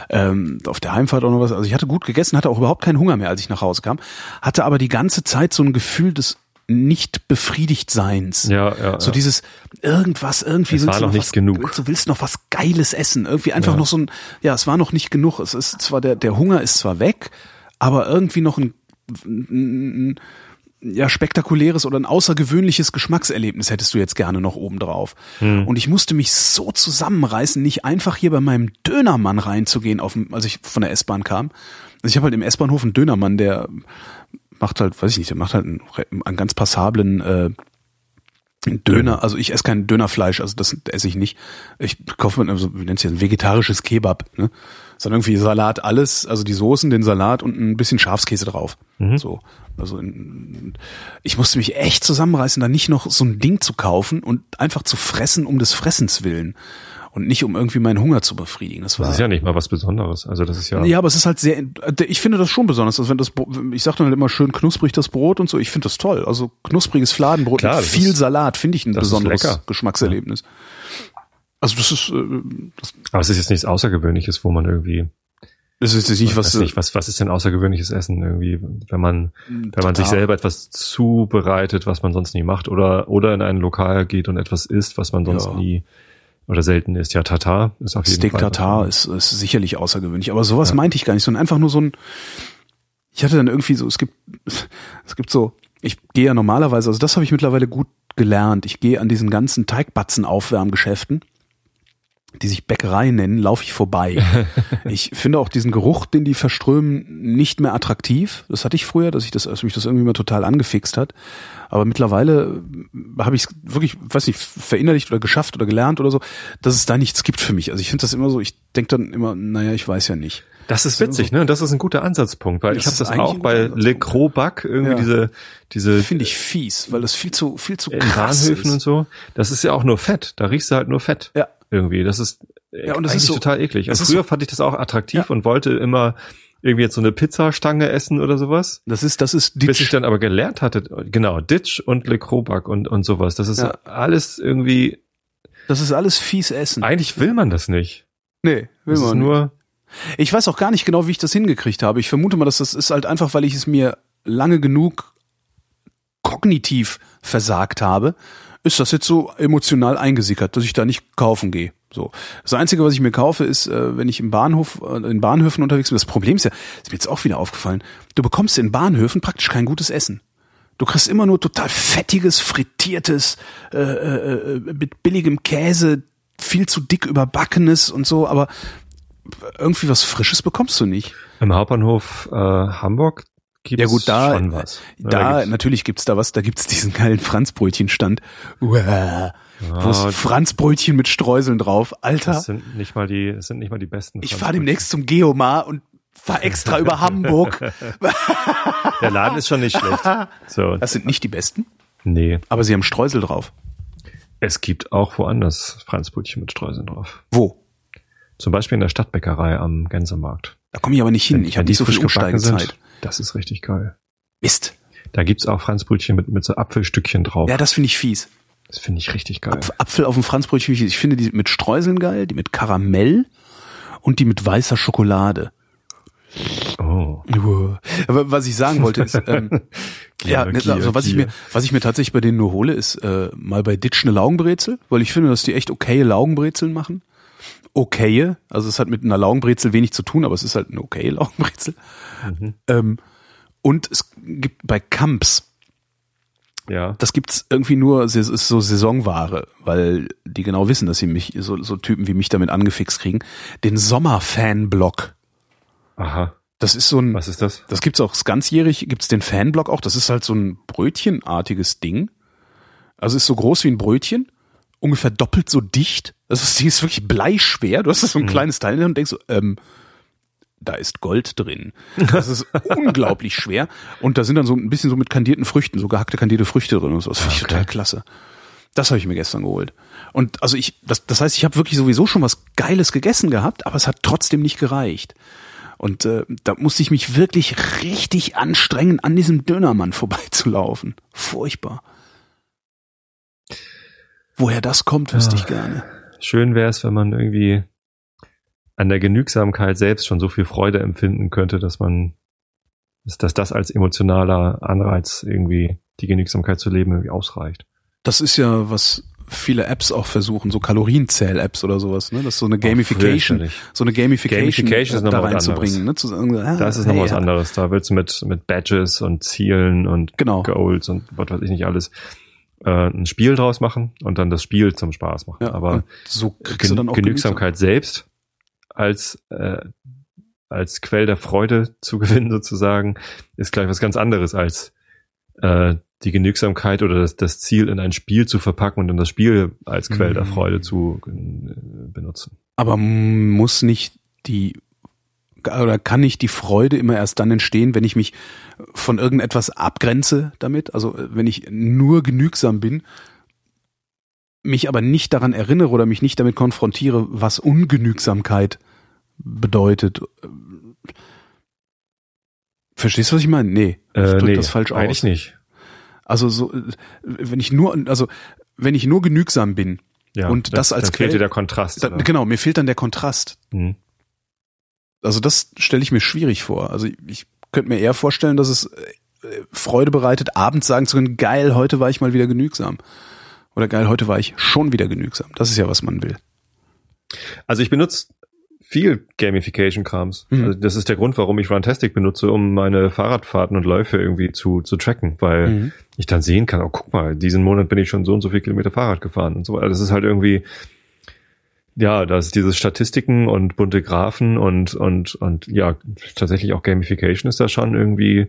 Speaker 2: ähm, auf der Heimfahrt auch noch was, also ich hatte gut gegessen, hatte auch überhaupt keinen Hunger mehr, als ich nach Hause kam, hatte aber die ganze Zeit so ein Gefühl des nicht befriedigt Seins.
Speaker 3: Ja, ja.
Speaker 2: So
Speaker 3: ja.
Speaker 2: dieses irgendwas, irgendwie
Speaker 3: Es war
Speaker 2: willst du
Speaker 3: noch nicht
Speaker 2: was,
Speaker 3: genug.
Speaker 2: Du willst noch was Geiles essen. Irgendwie einfach
Speaker 3: Ja.
Speaker 2: noch so ein, ja, es war noch nicht genug. Es ist zwar der, der Hunger ist zwar weg, aber irgendwie noch ein, ein ja, spektakuläres oder ein außergewöhnliches Geschmackserlebnis hättest du jetzt gerne noch obendrauf.
Speaker 3: Hm.
Speaker 2: Und ich musste mich so zusammenreißen, nicht einfach hier bei meinem Dönermann reinzugehen, auf dem, als ich von der S-Bahn kam. Also ich habe halt im S-Bahnhof einen Dönermann, der macht halt, weiß ich nicht, der macht halt einen, einen ganz passablen äh, Döner, also ich esse kein Dönerfleisch, also das esse ich nicht. Ich kaufe mir, also wie nennt ein vegetarisches Kebab, ne? Sondern irgendwie Salat, alles, also die Soßen, den Salat und ein bisschen Schafskäse drauf. So. Also in, ich musste mich echt zusammenreißen, da nicht noch so ein Ding zu kaufen und einfach zu fressen um des Fressens willen. Und nicht um irgendwie meinen Hunger zu befriedigen. Das war
Speaker 3: Das ist ja nicht mal was Besonderes. Also das ist ja.
Speaker 2: ja, aber es ist halt sehr, ich finde das schon besonders. Also wenn das, ich sag dann halt immer schön knusprig das Brot und so. Ich finde das toll. Also knuspriges Fladenbrot
Speaker 3: Klar,
Speaker 2: mit viel
Speaker 3: ist-
Speaker 2: Salat finde ich ein besonderes. Geschmackserlebnis. Also das ist, äh, das,
Speaker 3: Aber es ist jetzt nichts Außergewöhnliches, wo man irgendwie.
Speaker 2: das ist nicht was,
Speaker 3: nicht, was, was ist denn außergewöhnliches Essen irgendwie, wenn man, wenn man sich selber etwas zubereitet, was man sonst nie macht, oder, oder in ein Lokal geht und etwas isst, was man sonst
Speaker 2: Ja.
Speaker 3: nie oder selten isst. Ja, Tatar ist auf jeden
Speaker 2: Steak
Speaker 3: Fall.
Speaker 2: Tartar ist, ist sicherlich außergewöhnlich. Aber sowas
Speaker 3: Ja.
Speaker 2: meinte ich gar nicht, sondern einfach nur so ein, ich hatte dann irgendwie so, es gibt, es gibt so, ich gehe ja normalerweise, also das habe ich mittlerweile gut gelernt. Ich gehe an diesen ganzen Teigbatzen-Aufwärmgeschäften, die sich Bäckerei nennen, laufe ich vorbei. ich finde auch diesen Geruch, den die verströmen, nicht mehr attraktiv. Das hatte ich früher, dass ich das, dass mich das irgendwie mal total angefixt hat. Aber mittlerweile habe ich es wirklich, weiß nicht, verinnerlicht oder geschafft oder gelernt oder so, dass es da nichts gibt für mich. Also ich finde das immer so, ich denke dann immer, naja, ich weiß ja nicht.
Speaker 3: Das ist witzig, ne? Das ist ein guter Ansatzpunkt, weil
Speaker 2: Das
Speaker 3: ich habe das auch bei Le
Speaker 2: Ansatzpunkt.
Speaker 3: Crobac irgendwie
Speaker 2: Ja.
Speaker 3: diese diese
Speaker 2: Finde ich fies, weil das viel zu, viel zu
Speaker 3: in
Speaker 2: krass
Speaker 3: Bahnhöfen
Speaker 2: ist.
Speaker 3: und so. Das ist ja auch nur Fett. Da riechst du halt nur Fett.
Speaker 2: Ja.
Speaker 3: Irgendwie. Das ist äh,
Speaker 2: Ja, und das
Speaker 3: eigentlich
Speaker 2: ist so-
Speaker 3: total eklig. Und
Speaker 2: ist
Speaker 3: früher fand ich das auch attraktiv und wollte immer irgendwie jetzt so eine Pizzastange essen oder sowas.
Speaker 2: Das ist, das ist
Speaker 3: Bis ich
Speaker 2: Ditch.
Speaker 3: dann aber gelernt hatte, genau, Ditch und Le Crobac und, und sowas. Das ist
Speaker 2: Ja.
Speaker 3: alles irgendwie,
Speaker 2: Das ist alles fies Essen.
Speaker 3: eigentlich will man das nicht.
Speaker 2: Nee, will
Speaker 3: Das ist
Speaker 2: man nicht.
Speaker 3: nur,
Speaker 2: Ich weiß auch gar nicht genau, wie ich das hingekriegt habe. Ich vermute mal, dass das ist halt einfach, weil ich es mir lange genug kognitiv versagt habe, ist das jetzt so emotional eingesickert, dass ich da nicht kaufen gehe. So. Das Einzige, was ich mir kaufe, ist, äh, wenn ich im Bahnhof, äh, in Bahnhöfen unterwegs bin. Das Problem ist ja, ist mir jetzt auch wieder aufgefallen, du bekommst in Bahnhöfen praktisch kein gutes Essen. Du kriegst immer nur total fettiges, frittiertes, äh, äh, äh, mit billigem Käse, viel zu dick überbackenes und so, aber irgendwie was Frisches bekommst du nicht.
Speaker 3: im Hauptbahnhof äh, Hamburg gibt
Speaker 2: Ja gut, da,
Speaker 3: schon was. Ne,
Speaker 2: da,
Speaker 3: gibt's-
Speaker 2: natürlich gibt's da was, da gibt's diesen geilen Franzbrötchenstand. Uah, wo ist
Speaker 3: Ah,
Speaker 2: Franzbrötchen mit Streuseln drauf. Alter,
Speaker 3: das sind nicht mal die, das sind nicht mal die besten.
Speaker 2: ich fahre demnächst zum Geomar und fahr extra über Hamburg.
Speaker 3: Der Laden ist schon nicht schlecht. So,
Speaker 2: Das sind nicht die besten,
Speaker 3: nee.
Speaker 2: aber sie haben Streusel drauf.
Speaker 3: Es gibt auch woanders Franzbrötchen mit Streuseln drauf.
Speaker 2: Wo?
Speaker 3: Zum Beispiel in der Stadtbäckerei am Gänsemarkt.
Speaker 2: Da komme ich aber nicht hin.
Speaker 3: Wenn-
Speaker 2: Ich habe nicht so viel Umsteigezeit.
Speaker 3: sind, Das ist richtig geil.
Speaker 2: Mist.
Speaker 3: Da gibt's auch Franzbrötchen mit, mit so Apfelstückchen drauf.
Speaker 2: Ja, das finde ich fies.
Speaker 3: das finde ich richtig geil.
Speaker 2: Apf- Apfel auf dem Franzbrötchen. Ich finde die mit Streuseln geil, die mit Karamell und die mit weißer Schokolade.
Speaker 3: Oh.
Speaker 2: Aber was ich sagen wollte ist, ähm, ja,
Speaker 3: Ja,
Speaker 2: ne,
Speaker 3: Gier,
Speaker 2: also was ich mir, was ich mir tatsächlich bei denen nur hole, ist äh, mal bei Ditch eine Laugenbrezel, weil ich finde, dass die echt okaye Laugenbrezeln machen. Okaye, also es hat mit einer Laugenbrezel wenig zu tun, aber es ist halt eine okaye Laugenbrezel.
Speaker 3: Mhm.
Speaker 2: Ähm, und es gibt bei Kamps,
Speaker 3: Ja.
Speaker 2: das gibt's irgendwie nur, es ist so Saisonware, weil die genau wissen, dass sie mich, so, so Typen wie mich damit angefixt kriegen, den Sommerfanblock.
Speaker 3: Aha.
Speaker 2: Das ist so ein,
Speaker 3: Was ist das?
Speaker 2: das gibt's auch ganzjährig, gibt's den Fanblock auch. Das ist halt so ein Brötchenartiges Ding. Also ist so groß wie ein Brötchen, ungefähr doppelt so dicht. Also das Ding ist wirklich bleischwer. Du hast so ein kleines Teil und denkst so, ähm, da ist Gold drin. Das ist unglaublich schwer. Und da sind dann so ein bisschen so mit kandierten Früchten, so gehackte kandierte Früchte drin und so. Das finde ich
Speaker 3: Okay.
Speaker 2: total klasse. Das habe ich mir gestern geholt. Und also ich, das, das heißt, ich habe wirklich sowieso schon was Geiles gegessen gehabt, aber es hat trotzdem nicht gereicht. Und äh, da musste ich mich wirklich richtig anstrengen, an diesem Dönermann vorbeizulaufen. Furchtbar. Woher das kommt, wüsste ich
Speaker 3: Ah.
Speaker 2: gerne.
Speaker 3: Schön wäre es, wenn man irgendwie an der Genügsamkeit selbst schon so viel Freude empfinden könnte, dass man dass das als emotionaler Anreiz irgendwie die Genügsamkeit zu leben irgendwie ausreicht.
Speaker 2: Das ist ja, was viele Apps auch versuchen, so Kalorienzähl-Apps oder sowas, ne? Das ist so eine Gamification, so eine Gamification,
Speaker 3: Gamification ist
Speaker 2: da reinzubringen, ne? Zu sagen, ah,
Speaker 3: Das ist noch
Speaker 2: hey,
Speaker 3: was anderes. Da willst du mit, mit Badges und Zielen und
Speaker 2: Genau.
Speaker 3: Goals und was weiß ich nicht alles äh, ein Spiel draus machen und dann das Spiel zum Spaß machen.
Speaker 2: Ja,
Speaker 3: Aber
Speaker 2: so kriegst du dann auch
Speaker 3: Genügsamkeit selbst als äh, als Quell der Freude zu gewinnen sozusagen ist gleich was ganz anderes als äh, die Genügsamkeit oder das, das Ziel in ein Spiel zu verpacken und dann das Spiel als Quell der
Speaker 2: Mhm.
Speaker 3: Freude zu äh, benutzen.
Speaker 2: Aber muss nicht die oder kann nicht die Freude immer erst dann entstehen, wenn ich mich von irgendetwas abgrenze damit? Also äh, wenn ich nur genügsam bin, mich aber nicht daran erinnere oder mich nicht damit konfrontiere, was Ungenügsamkeit bedeutet. Verstehst du, was ich meine? Nee, ich
Speaker 3: Äh, nee,
Speaker 2: das falsch
Speaker 3: eigentlich
Speaker 2: aus.
Speaker 3: nicht.
Speaker 2: Also so, äh, wenn ich nur, also wenn ich nur genügsam bin,
Speaker 3: Ja,
Speaker 2: Und das als
Speaker 3: dann fehlt
Speaker 2: Quell-
Speaker 3: dir der Kontrast.
Speaker 2: da, genau, mir fehlt dann der Kontrast.
Speaker 3: Hm.
Speaker 2: Also das stelle ich mir schwierig vor. Also ich, könnte mir eher vorstellen, dass es äh, Freude bereitet, abends sagen zu können, geil, heute war ich mal wieder genügsam. Oder geil, heute war ich schon wieder genügsam. Das ist ja, was man will.
Speaker 3: Also ich benutze viel Gamification-Krams.
Speaker 2: Mhm.
Speaker 3: Also das ist der Grund, warum ich Runtastic benutze, um meine Fahrradfahrten und Läufe irgendwie zu, zu tracken, weil
Speaker 2: Mhm.
Speaker 3: ich dann sehen kann, oh guck mal, diesen Monat bin ich schon so und so viel Kilometer Fahrrad gefahren und so. Also das ist halt irgendwie, ja, das ist dieses Statistiken und bunte Graphen und, und, und ja, tatsächlich auch Gamification ist da schon irgendwie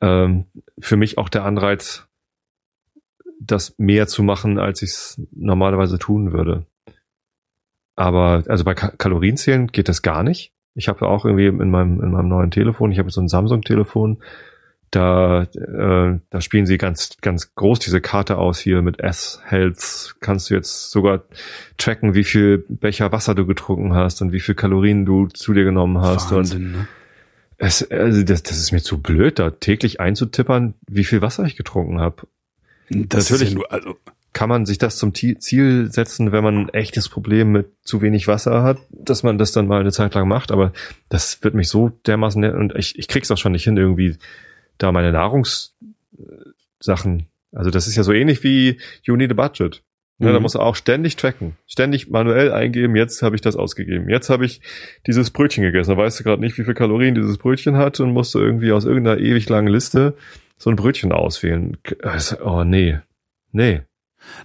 Speaker 3: ähm, für mich auch der Anreiz, das mehr zu machen, als ich es normalerweise tun würde. Aber also bei Ka Kalorienzählen geht das gar nicht. Ich habe auch irgendwie in meinem in meinem neuen Telefon, ich habe so ein Samsung-Telefon, da äh, da spielen sie ganz ganz groß diese Karte aus hier mit S Health. Kannst du jetzt sogar tracken, wie viel Becher Wasser du getrunken hast und wie viel Kalorien du zu dir genommen hast und
Speaker 2: Wahnsinn, ne?
Speaker 3: es, also das, das ist mir zu blöd, da täglich einzutippern, wie viel Wasser ich getrunken habe. Natürlich.
Speaker 2: Ja nur, also,
Speaker 3: Kann man sich das zum Ziel setzen, wenn man ein echtes Problem mit zu wenig Wasser hat, dass man das dann mal eine Zeit lang macht, aber das wird mich so dermaßen, und ich, ich krieg's auch schon nicht hin, irgendwie da meine Nahrungssachen, also das ist ja so ähnlich wie You Need a Budget. Ne, Da
Speaker 2: Mhm.
Speaker 3: musst du auch ständig tracken, ständig manuell eingeben, jetzt habe ich das ausgegeben, jetzt habe ich dieses Brötchen gegessen, da weißt du gerade nicht, wie viel Kalorien dieses Brötchen hat und musst du irgendwie aus irgendeiner ewig langen Liste so ein Brötchen auswählen. Also, Oh nee, nee.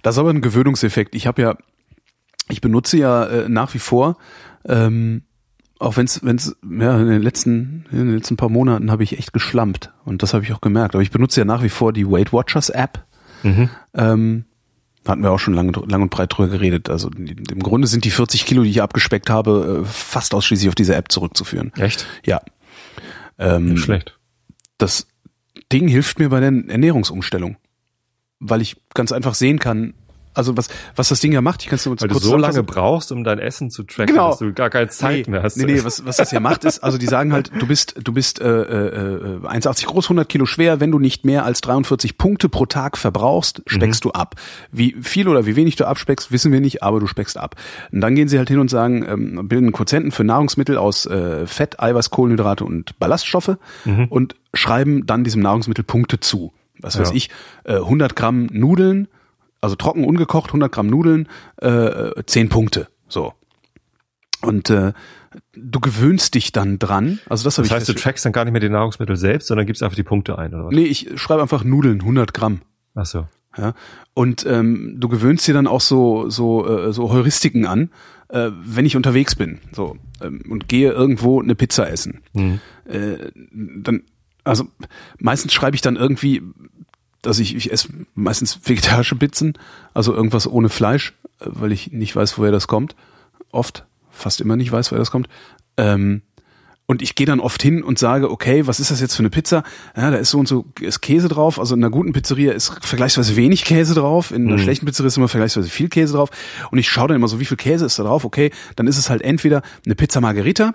Speaker 2: Das ist aber ein Gewöhnungseffekt. Ich habe ja, ich benutze ja äh, nach wie vor, ähm, auch wenn es, wenn es, ja, in den letzten, in den letzten paar Monaten habe ich echt geschlampt und das habe ich auch gemerkt. Aber ich benutze ja nach wie vor die Weight Watchers App.
Speaker 3: Mhm.
Speaker 2: Ähm, da hatten wir auch schon lange, lang und breit drüber geredet. Also im Grunde sind die 40 Kilo, die ich abgespeckt habe, äh, fast ausschließlich auf diese App zurückzuführen.
Speaker 3: Echt?
Speaker 2: Ja. Ähm,
Speaker 3: Nicht schlecht.
Speaker 2: das Ding hilft mir bei der Ernährungsumstellung, weil ich ganz einfach sehen kann, also was was das Ding ja macht, ich kann es nur
Speaker 3: Weil du
Speaker 2: kurz
Speaker 3: so lange brauchst, um dein Essen zu tracken,
Speaker 2: Genau.
Speaker 3: dass du gar keine Zeit
Speaker 2: nee,
Speaker 3: mehr hast.
Speaker 2: Nee, nee, was, was das ja macht, ist, also die sagen halt, du bist, du bist äh, äh, 1,80 groß, 100 Kilo schwer, wenn du nicht mehr als 43 Punkte pro Tag verbrauchst, speckst
Speaker 3: Mhm.
Speaker 2: du ab. Wie viel oder wie wenig du abspeckst, wissen wir nicht, aber du speckst ab. Und dann gehen sie halt hin und sagen, ähm, bilden Quotienten für Nahrungsmittel aus äh, Fett, Eiweiß, Kohlenhydrate und Ballaststoffe und schreiben dann diesem Nahrungsmittel Punkte zu. Was weiß
Speaker 3: Mhm. Ja.
Speaker 2: ich, äh, 100 Gramm Nudeln, also trocken ungekocht, 100 Gramm Nudeln, äh, 10 Punkte. So. Und äh, du gewöhnst dich dann dran. Also das
Speaker 3: Das heißt, du trackst dann gar nicht mehr die Nahrungsmittel selbst, sondern gibst einfach die Punkte ein, oder was?
Speaker 2: Nee, ich schreibe einfach Nudeln, 100 Gramm.
Speaker 3: Ach so.
Speaker 2: Ja? Und ähm, du gewöhnst dir dann auch so so äh, so Heuristiken an, äh, wenn ich unterwegs bin, so ähm, und gehe irgendwo eine Pizza essen.
Speaker 3: Mhm.
Speaker 2: Äh, dann also meistens schreibe ich dann irgendwie, dass ich ich esse meistens vegetarische Pizzen, also irgendwas ohne Fleisch, weil ich nicht weiß, woher das kommt. Oft, fast immer nicht weiß, woher das kommt. Ähm, und ich gehe dann oft hin und sage, okay, was ist das jetzt für eine Pizza? Ja, da ist so und so ist Käse drauf. Also in einer guten Pizzeria ist vergleichsweise wenig Käse drauf. In einer
Speaker 3: Mhm.
Speaker 2: schlechten Pizzeria ist immer vergleichsweise viel Käse drauf. Und ich schaue dann immer so, wie viel Käse ist da drauf? Okay, dann ist es halt entweder eine Pizza Margherita,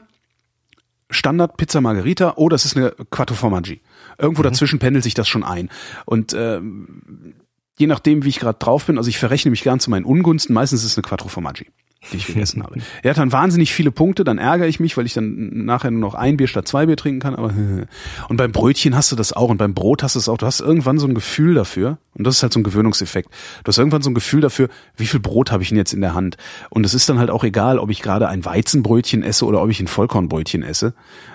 Speaker 2: Standard Pizza Margherita, oder es ist eine Quattro Formaggi. Irgendwo dazwischen pendelt sich das schon ein. Und ähm, je nachdem, wie ich gerade drauf bin, also ich verrechne mich gern zu meinen Ungunsten. Meistens ist es eine Quattro Formaggi. Die ich gegessen habe. Er hat dann wahnsinnig viele Punkte, dann ärgere ich mich, weil ich dann nachher nur noch ein Bier statt zwei Bier trinken kann. Aber und beim Brötchen hast du das auch und beim Brot hast du es auch. Du hast irgendwann so ein Gefühl dafür und das ist halt so ein Gewöhnungseffekt. Du hast irgendwann so ein Gefühl dafür, wie viel Brot habe ich denn jetzt in der Hand? Und es ist dann halt auch egal, ob ich gerade ein Weizenbrötchen esse oder ob ich ein Vollkornbrötchen esse.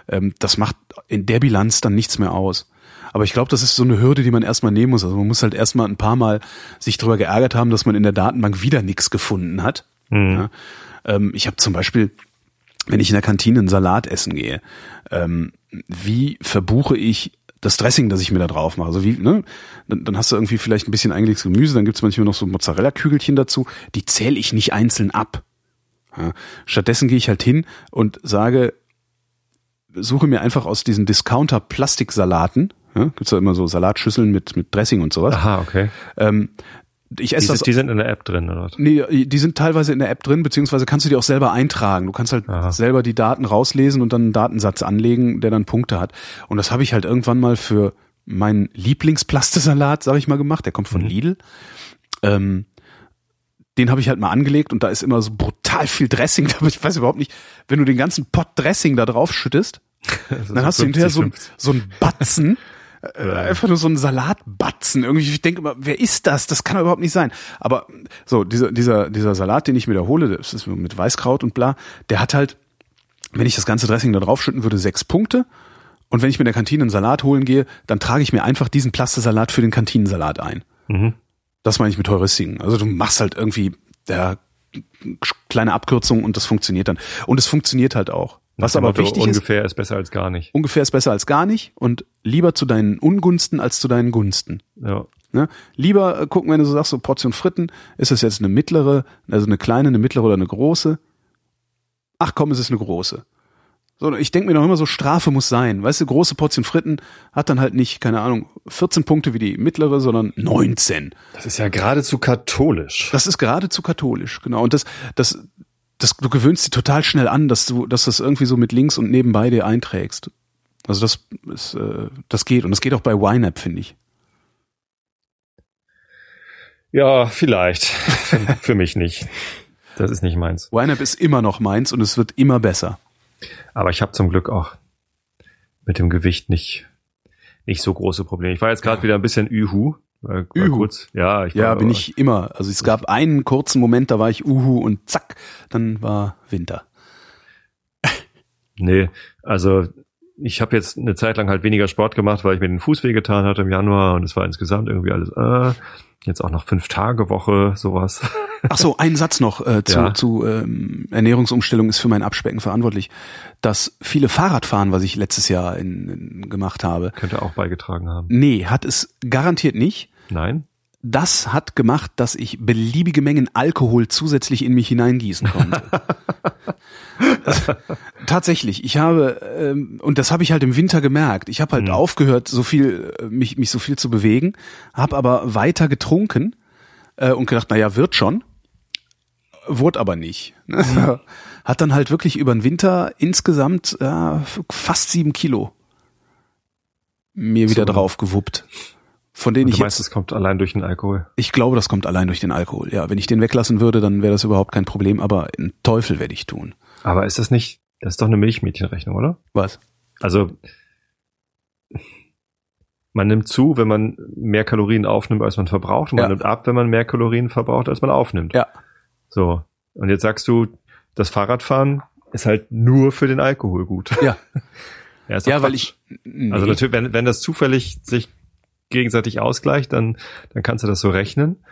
Speaker 2: Ähm, das macht in der Bilanz dann nichts mehr aus. Aber ich glaube, das ist so eine Hürde, die man erstmal nehmen muss. Also man muss halt erstmal ein paar Mal sich darüber geärgert haben, dass man in der Datenbank wieder nichts gefunden hat. Mhm. Ja. Ähm, ich habe zum Beispiel, wenn ich in der Kantine einen Salat essen gehe, ähm, wie verbuche ich das Dressing, das ich mir da drauf mache. Also wie, ne? Dann, dann hast du irgendwie vielleicht ein bisschen eingelegtes Gemüse, dann gibt's manchmal noch so Mozzarella-Kügelchen dazu. Die zähle ich nicht einzeln ab. Ja. Stattdessen gehe ich halt hin und sage, suche mir einfach aus diesen Discounter-Plastiksalaten, ja, gibt's da immer so Salatschüsseln mit, mit Dressing und sowas.
Speaker 3: Aha, okay.
Speaker 2: Ähm, ich esse
Speaker 3: die,
Speaker 2: das.
Speaker 3: Die sind in der App drin, oder?
Speaker 2: Nee, die sind teilweise in der App drin, beziehungsweise kannst du die auch selber eintragen. Du kannst halt
Speaker 3: Aha.
Speaker 2: selber die Daten rauslesen und dann einen Datensatz anlegen, der dann Punkte hat. Und das habe ich halt irgendwann mal für meinen Lieblingsplastesalat, sag ich mal, gemacht. Der kommt von
Speaker 3: Mhm.
Speaker 2: Lidl. Ähm, den habe ich halt mal angelegt und da ist immer so brutal viel Dressing. Aber ich weiß überhaupt nicht, wenn du den ganzen Pot Dressing da drauf schüttest, dann hast du hinterher so, so ein Batzen, äh, einfach nur so ein Salatbatzen. Irgendwie, ich denke immer, wer ist das? Das kann doch überhaupt nicht sein. Aber so, dieser, dieser, dieser Salat, den ich mir da hole, das ist mit Weißkraut und bla, der hat halt, wenn ich das ganze Dressing da drauf schütten würde, sechs Punkte. Und wenn ich mir in der Kantine einen Salat holen gehe, dann trage ich mir einfach diesen Plastesalat für den Kantinensalat ein.
Speaker 3: Mhm.
Speaker 2: Das meine ich mit Heuristiken. Also du machst halt irgendwie ja, kleine Abkürzungen und das funktioniert dann. Und es funktioniert halt auch. Was aber
Speaker 3: Motto,
Speaker 2: wichtig ist,
Speaker 3: ungefähr ist besser als gar nicht.
Speaker 2: ungefähr ist besser als gar nicht und lieber zu deinen Ungunsten als zu deinen Gunsten.
Speaker 3: Ja.
Speaker 2: Ne? Lieber äh, gucken, wenn du so sagst, so Portion Fritten, ist es jetzt eine mittlere, also eine kleine, eine mittlere oder eine große? Ach komm, es ist eine große. So, ich denke mir doch immer so, Strafe muss sein. Weißt du, große Portion Fritten hat dann halt nicht, keine Ahnung, 14 Punkte wie die mittlere, sondern 19.
Speaker 3: Das ist ja geradezu katholisch.
Speaker 2: Das ist geradezu katholisch, genau. Und das, das, das, du gewöhnst dir total schnell an, dass du, dass das irgendwie so mit links und nebenbei dir einträgst. Also das ist, äh, das geht und das geht auch bei YNAB, finde ich.
Speaker 3: Ja, vielleicht. Für mich nicht. Das ist nicht meins.
Speaker 2: YNAB ist immer noch meins und es wird immer besser.
Speaker 3: Aber ich habe zum Glück auch mit dem Gewicht nicht, nicht so große Probleme. Ich war jetzt gerade wieder ein bisschen Ühu. War, war
Speaker 2: Ühu?
Speaker 3: kurz. Ja, ich war,
Speaker 2: Ja, bin ich immer. Also es gab einen kurzen Moment, da war ich Uhu und zack, dann war Winter.
Speaker 3: Nee, also ich habe jetzt eine Zeit lang halt weniger Sport gemacht, weil ich mir den Fuß wehgetan hatte im Januar und es war insgesamt irgendwie alles, äh, jetzt auch noch fünf Tage Woche, sowas.
Speaker 2: Ach so, ein Satz noch äh, zu,
Speaker 3: Ja.
Speaker 2: zu ähm, Ernährungsumstellung ist für mein Abspecken verantwortlich. Das viele Fahrradfahren, was ich letztes Jahr in, in, gemacht habe,
Speaker 3: Könnte auch beigetragen haben.
Speaker 2: nee, hat es garantiert nicht.
Speaker 3: Nein?
Speaker 2: Das hat gemacht, dass ich beliebige Mengen Alkohol zusätzlich in mich hineingießen konnte. Tatsächlich, ich habe ähm, und das habe ich halt im Winter gemerkt. Ich habe halt
Speaker 3: Mhm.
Speaker 2: aufgehört, so viel äh, mich mich so viel zu bewegen, habe aber weiter getrunken äh, und gedacht, na ja, wird schon. Wurde aber nicht.
Speaker 3: Mhm.
Speaker 2: Hat dann halt wirklich über den Winter insgesamt ja, fast sieben Kilo mir wieder
Speaker 3: So.
Speaker 2: drauf gewuppt. Von denen ich
Speaker 3: du
Speaker 2: jetzt
Speaker 3: meinst, es kommt allein durch den Alkohol.
Speaker 2: ich glaube, das kommt allein durch den Alkohol. Ja, wenn ich den weglassen würde, dann wäre das überhaupt kein Problem, aber einen Teufel werde ich tun.
Speaker 3: Aber ist das nicht, das ist doch eine Milchmädchenrechnung, oder?
Speaker 2: Was?
Speaker 3: Also man nimmt zu, wenn man mehr Kalorien aufnimmt, als man verbraucht, und man
Speaker 2: Ja.
Speaker 3: nimmt ab, wenn man mehr Kalorien verbraucht, als man aufnimmt.
Speaker 2: Ja.
Speaker 3: So. Und jetzt sagst du, das Fahrradfahren ist halt nur für den Alkohol gut.
Speaker 2: Ja.
Speaker 3: ja,
Speaker 2: Ja, weil ich nee.
Speaker 3: Also natürlich, wenn, wenn das zufällig sich gegenseitig ausgleicht, dann, dann kannst du das so rechnen.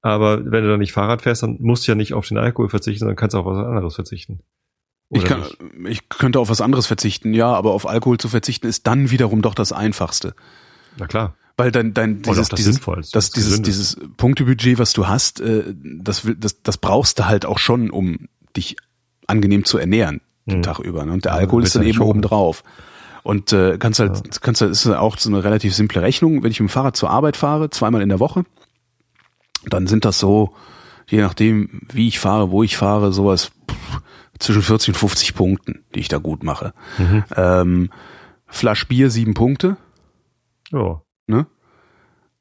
Speaker 3: Aber wenn du dann nicht Fahrrad fährst, dann musst du ja nicht auf den Alkohol verzichten, sondern kannst auch auf was anderes verzichten.
Speaker 2: ich, kann,
Speaker 3: nicht?
Speaker 2: ich könnte auf was anderes verzichten, ja, aber auf Alkohol zu verzichten ist dann wiederum doch das einfachste.
Speaker 3: Na klar.
Speaker 2: Weil dein, dein dieses,
Speaker 3: das
Speaker 2: dieses, das,
Speaker 3: das
Speaker 2: dieses, dieses Punktebudget, was du hast, äh, das, das, das brauchst du halt auch schon, um dich angenehm zu ernähren den
Speaker 3: Mhm.
Speaker 2: Tag über. Ne? Und der
Speaker 3: Ja,
Speaker 2: Alkohol
Speaker 3: willst
Speaker 2: ist dann
Speaker 3: ja
Speaker 2: eben oben drauf. Und äh, kannst halt, kannst halt, ist auch so eine relativ simple Rechnung. Wenn ich mit dem Fahrrad zur Arbeit fahre, zweimal in der Woche, dann sind das so, je nachdem, wie ich fahre, wo ich fahre, sowas pff, zwischen 40 und 50 Punkten, die ich da gut mache.
Speaker 3: Mhm.
Speaker 2: Ähm, Flasch Bier sieben Punkte,
Speaker 3: Ja.
Speaker 2: ne?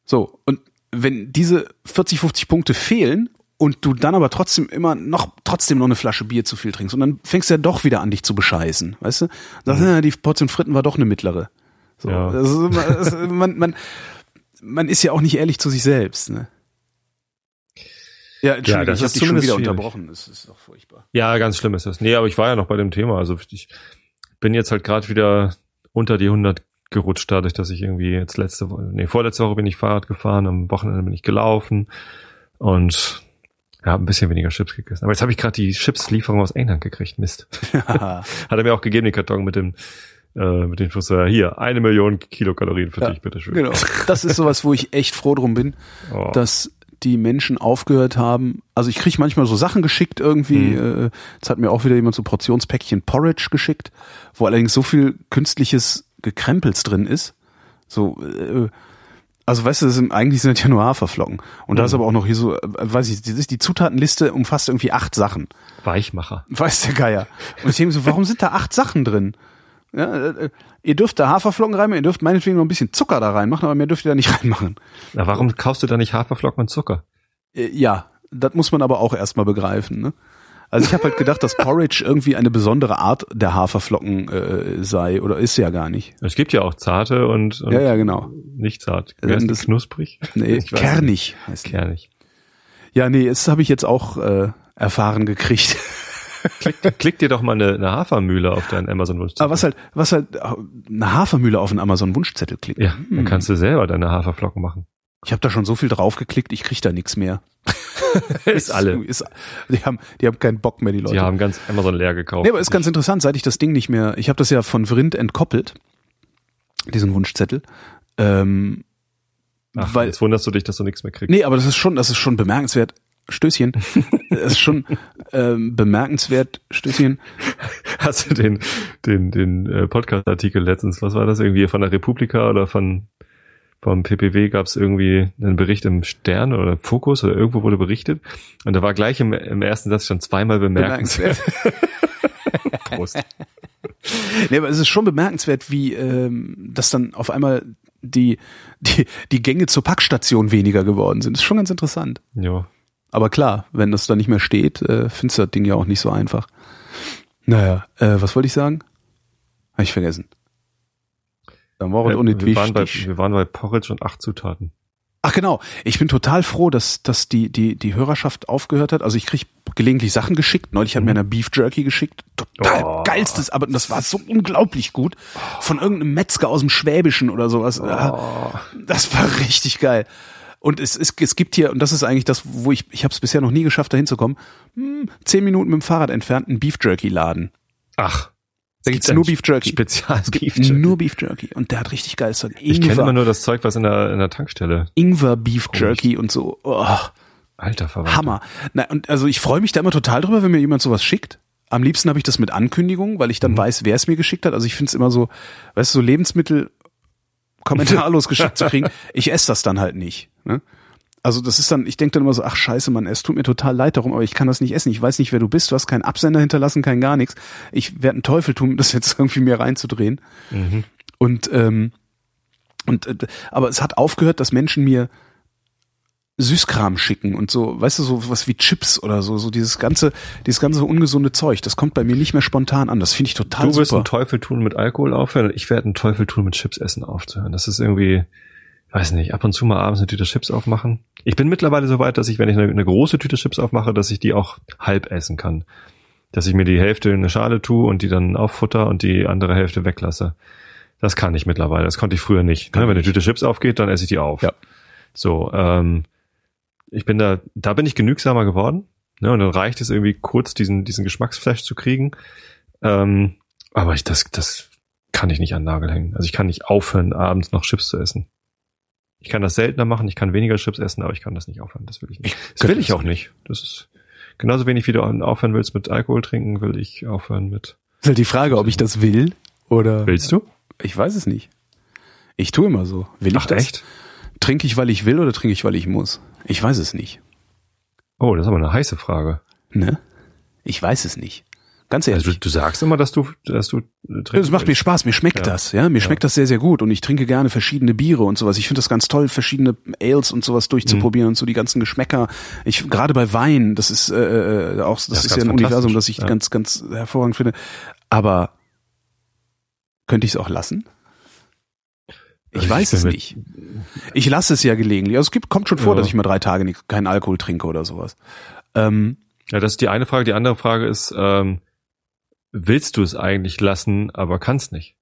Speaker 2: So, und wenn diese 40, 50 Punkte fehlen und du dann aber trotzdem immer noch trotzdem noch eine Flasche Bier zu viel trinkst und dann fängst du ja doch wieder an dich zu bescheißen, weißt du? Sagst, ja, die Portion Fritten war doch eine mittlere. So,
Speaker 3: Ja.
Speaker 2: das, man, man, man ist ja auch nicht ehrlich zu sich selbst, ne? Ja, Entschuldigung,
Speaker 3: das
Speaker 2: ich habe dich schon wieder
Speaker 3: schwierig.
Speaker 2: unterbrochen. Das ist doch furchtbar.
Speaker 3: Ja, ganz schlimm ist das. Nee, aber ich war ja noch bei dem Thema. Also ich bin jetzt halt gerade wieder unter die 100 gerutscht, dadurch, dass ich irgendwie jetzt letzte Woche, nee, vorletzte Woche bin ich Fahrrad gefahren, am Wochenende bin ich gelaufen und ja, ein bisschen weniger Chips gegessen. Aber jetzt habe ich gerade die Chips-Lieferung aus England gekriegt. Mist. Hat er mir auch gegeben, den Karton mit dem äh, mit dem Friseur. Hier, eine Million Kilokalorien für
Speaker 2: Ja,
Speaker 3: dich, bitteschön.
Speaker 2: genau. Das ist sowas, wo ich echt froh drum bin,
Speaker 3: Oh.
Speaker 2: dass die Menschen aufgehört haben. Also ich kriege manchmal so Sachen geschickt irgendwie.
Speaker 3: Mhm.
Speaker 2: Äh, jetzt hat mir auch wieder jemand so Portionspäckchen Porridge geschickt, wo allerdings so viel künstliches Gekrempels drin ist. So, äh, also weißt du, sind, eigentlich sind das ja nur Haferflocken. Und da ist
Speaker 3: Mhm.
Speaker 2: aber auch noch hier so, äh, weiß ich, die, die Zutatenliste umfasst irgendwie acht Sachen.
Speaker 3: Weichmacher.
Speaker 2: Weiß der Geier. Und ich denke so, warum sind da acht Sachen drin? Ja, äh, ihr dürft da Haferflocken reinmachen, ihr dürft meinetwegen noch ein bisschen Zucker da reinmachen, aber mehr dürft ihr da nicht reinmachen.
Speaker 3: Na, warum kaufst du da nicht Haferflocken und Zucker?
Speaker 2: Äh, Ja, das muss man aber auch erstmal begreifen. Ne? Also ich habe halt gedacht, dass Porridge irgendwie eine besondere Art der Haferflocken äh, sei oder ist ja gar nicht.
Speaker 3: Es gibt ja auch zarte und, und
Speaker 2: Ja, ja, genau.
Speaker 3: nicht zart. Ist
Speaker 2: das-
Speaker 3: knusprig?
Speaker 2: Nee, kernig heißt die.
Speaker 3: Kernig.
Speaker 2: Ja, nee, das habe ich jetzt auch äh, erfahren gekriegt.
Speaker 3: Klick, klick dir doch mal eine, eine Hafermühle auf deinen Amazon-Wunsch.
Speaker 2: Aber was halt, was halt äh, eine Hafermühle auf einen Amazon-Wunschzettel klickt.
Speaker 3: Ja, dann kannst du selber deine Haferflocken machen.
Speaker 2: Ich habe da schon so viel draufgeklickt, ich krieg da nichts mehr.
Speaker 3: Ist alle.
Speaker 2: Ist, die, haben, die haben keinen Bock mehr, die Leute.
Speaker 3: Die haben ganz Amazon leer gekauft.
Speaker 2: Nee, aber ist ganz interessant, seit ich das Ding nicht mehr, ich habe das ja von Vrind entkoppelt, diesen Wunschzettel. Ähm,
Speaker 3: Ach,
Speaker 2: weil,
Speaker 3: jetzt wunderst du dich, dass du nichts mehr kriegst.
Speaker 2: nee, aber das ist schon, das ist schon bemerkenswert. Stößchen. Das ist schon ähm, bemerkenswert, Stößchen.
Speaker 3: Hast du den, den, den äh, Podcast-Artikel letztens, was war das, irgendwie von der Republika oder von vom PPW gab es irgendwie einen Bericht im Stern oder Fokus oder irgendwo wurde berichtet und da war gleich im, im ersten Satz schon zweimal bemerkenswert. Prost.
Speaker 2: Nee, aber es ist schon bemerkenswert, wie ähm, dass dann auf einmal die, die, die Gänge zur Packstation weniger geworden sind. Das ist schon ganz interessant.
Speaker 3: Ja.
Speaker 2: Aber klar, wenn das da nicht mehr steht, äh, findest du das Ding ja auch nicht so einfach. Naja, äh, was wollte ich sagen? Habe ich vergessen. Dann war es auch nicht
Speaker 3: wir, waren bei, wir waren bei Porridge und acht Zutaten.
Speaker 2: Ach genau, ich bin total froh, dass, dass die, die, die Hörerschaft aufgehört hat. Also ich krieg gelegentlich Sachen geschickt. Neulich hat mir einer Beef Jerky geschickt. Total
Speaker 3: Oh.
Speaker 2: geilstes, aber das war so unglaublich gut. Von irgendeinem Metzger aus dem Schwäbischen oder sowas. Ah, Das war richtig geil. Und es, es, es gibt hier, und das ist eigentlich das, wo ich, ich habe es bisher noch nie geschafft, da hinzukommen, hm, zehn Minuten mit dem Fahrrad entfernt, einen Beef Jerky Laden.
Speaker 3: Ach,
Speaker 2: Da gibt's nur Beef Jerky.
Speaker 3: Spezial Beef Jerky.
Speaker 2: Nur Beef Jerky. Und der hat richtig geiles Zeug.
Speaker 3: Ich kenne immer nur das Zeug, was in der, in der Tankstelle.
Speaker 2: Ingwer Beef. Jerky und so. Oh.
Speaker 3: Alter Verwandter.
Speaker 2: Hammer. Na, und also ich freue mich da immer total drüber, wenn mir jemand sowas schickt. Am liebsten habe ich das mit Ankündigung, weil ich dann weiß, wer es mir geschickt hat. Also ich finde es immer so, weißt du, so Lebensmittel kommentarlos geschickt zu kriegen. Ich esse das dann halt nicht. Ne? Also das ist dann, ich denke dann immer so, ach scheiße, Mann, es tut mir total leid darum, aber ich kann das nicht essen. Ich weiß nicht, wer du bist. Du hast keinen Absender hinterlassen, kein gar nichts. Ich werde einen Teufel tun, das jetzt irgendwie mir reinzudrehen.
Speaker 3: Mhm.
Speaker 2: Und ähm, und äh, aber es hat aufgehört, dass Menschen mir Süßkram schicken und so, weißt du, so was wie Chips oder so, so dieses ganze, dieses ganze ungesunde Zeug, das kommt bei mir nicht mehr spontan an. Das finde ich total
Speaker 3: Du wirst
Speaker 2: super.
Speaker 3: einen Teufel tun, mit Alkohol aufhören. Ich werde einen Teufel tun, mit Chips essen aufzuhören. Das ist irgendwie, weiß nicht, ab und zu mal abends eine Tüte Chips aufmachen. Ich bin mittlerweile so weit, dass ich, wenn ich eine, eine große Tüte Chips aufmache, dass ich die auch halb essen kann. Dass ich mir die Hälfte in eine Schale tue und die dann auffutter und die andere Hälfte weglasse. Das kann ich mittlerweile. Das konnte ich früher nicht. Ne? Wenn eine Tüte Chips aufgeht, dann esse ich die auf.
Speaker 2: Ja.
Speaker 3: So, ähm, ich bin da, da bin ich genügsamer geworden. Ne? Und dann reicht es irgendwie kurz, diesen, diesen Geschmacksflash zu kriegen. Ähm, aber ich, das, das kann ich nicht an den Nagel hängen. Also ich kann nicht aufhören, abends noch Chips zu essen. Ich kann das seltener machen, ich kann weniger Chips essen, aber ich kann das nicht aufhören. Das will ich nicht. Das
Speaker 2: könnte
Speaker 3: will ich
Speaker 2: das
Speaker 3: auch nicht. Das ist genauso wenig, wie du aufhören willst mit Alkohol trinken, will ich aufhören mit.
Speaker 2: ist halt die Frage, ob ich das will oder.
Speaker 3: Willst du?
Speaker 2: Ich weiß es nicht. Ich tue immer so. Will ich
Speaker 3: Ach,
Speaker 2: das?
Speaker 3: echt?
Speaker 2: Trinke ich, weil ich will oder trinke ich, weil ich muss? Ich weiß es nicht.
Speaker 3: Oh, das ist aber eine heiße Frage.
Speaker 2: Ne? Ich weiß es nicht. Ganz ehrlich.
Speaker 3: Also du, sagst immer, dass du, dass du trinkst.
Speaker 2: Das macht mir Spaß, mir schmeckt
Speaker 3: Ja.
Speaker 2: das, ja, mir
Speaker 3: Ja.
Speaker 2: schmeckt das sehr, sehr gut und ich trinke gerne verschiedene Biere und sowas. Ich finde das ganz toll, verschiedene Ales und sowas durchzuprobieren
Speaker 3: Mhm.
Speaker 2: und so die ganzen Geschmäcker. Ich gerade bei Wein, das ist äh, äh, auch, das,
Speaker 3: ist
Speaker 2: ist ja ein Universum, das ich
Speaker 3: ja.
Speaker 2: ganz, ganz hervorragend finde. Aber könnte ich es auch lassen? Ich
Speaker 3: Also
Speaker 2: weiß es nicht. Ich lasse es ja gelegentlich. Also es gibt, kommt schon vor, dass ich mal drei Tage nicht, keinen Alkohol trinke oder sowas. Ähm,
Speaker 3: Ja, das ist die eine Frage. Die andere Frage ist, ähm, willst du es eigentlich lassen, aber kannst nicht?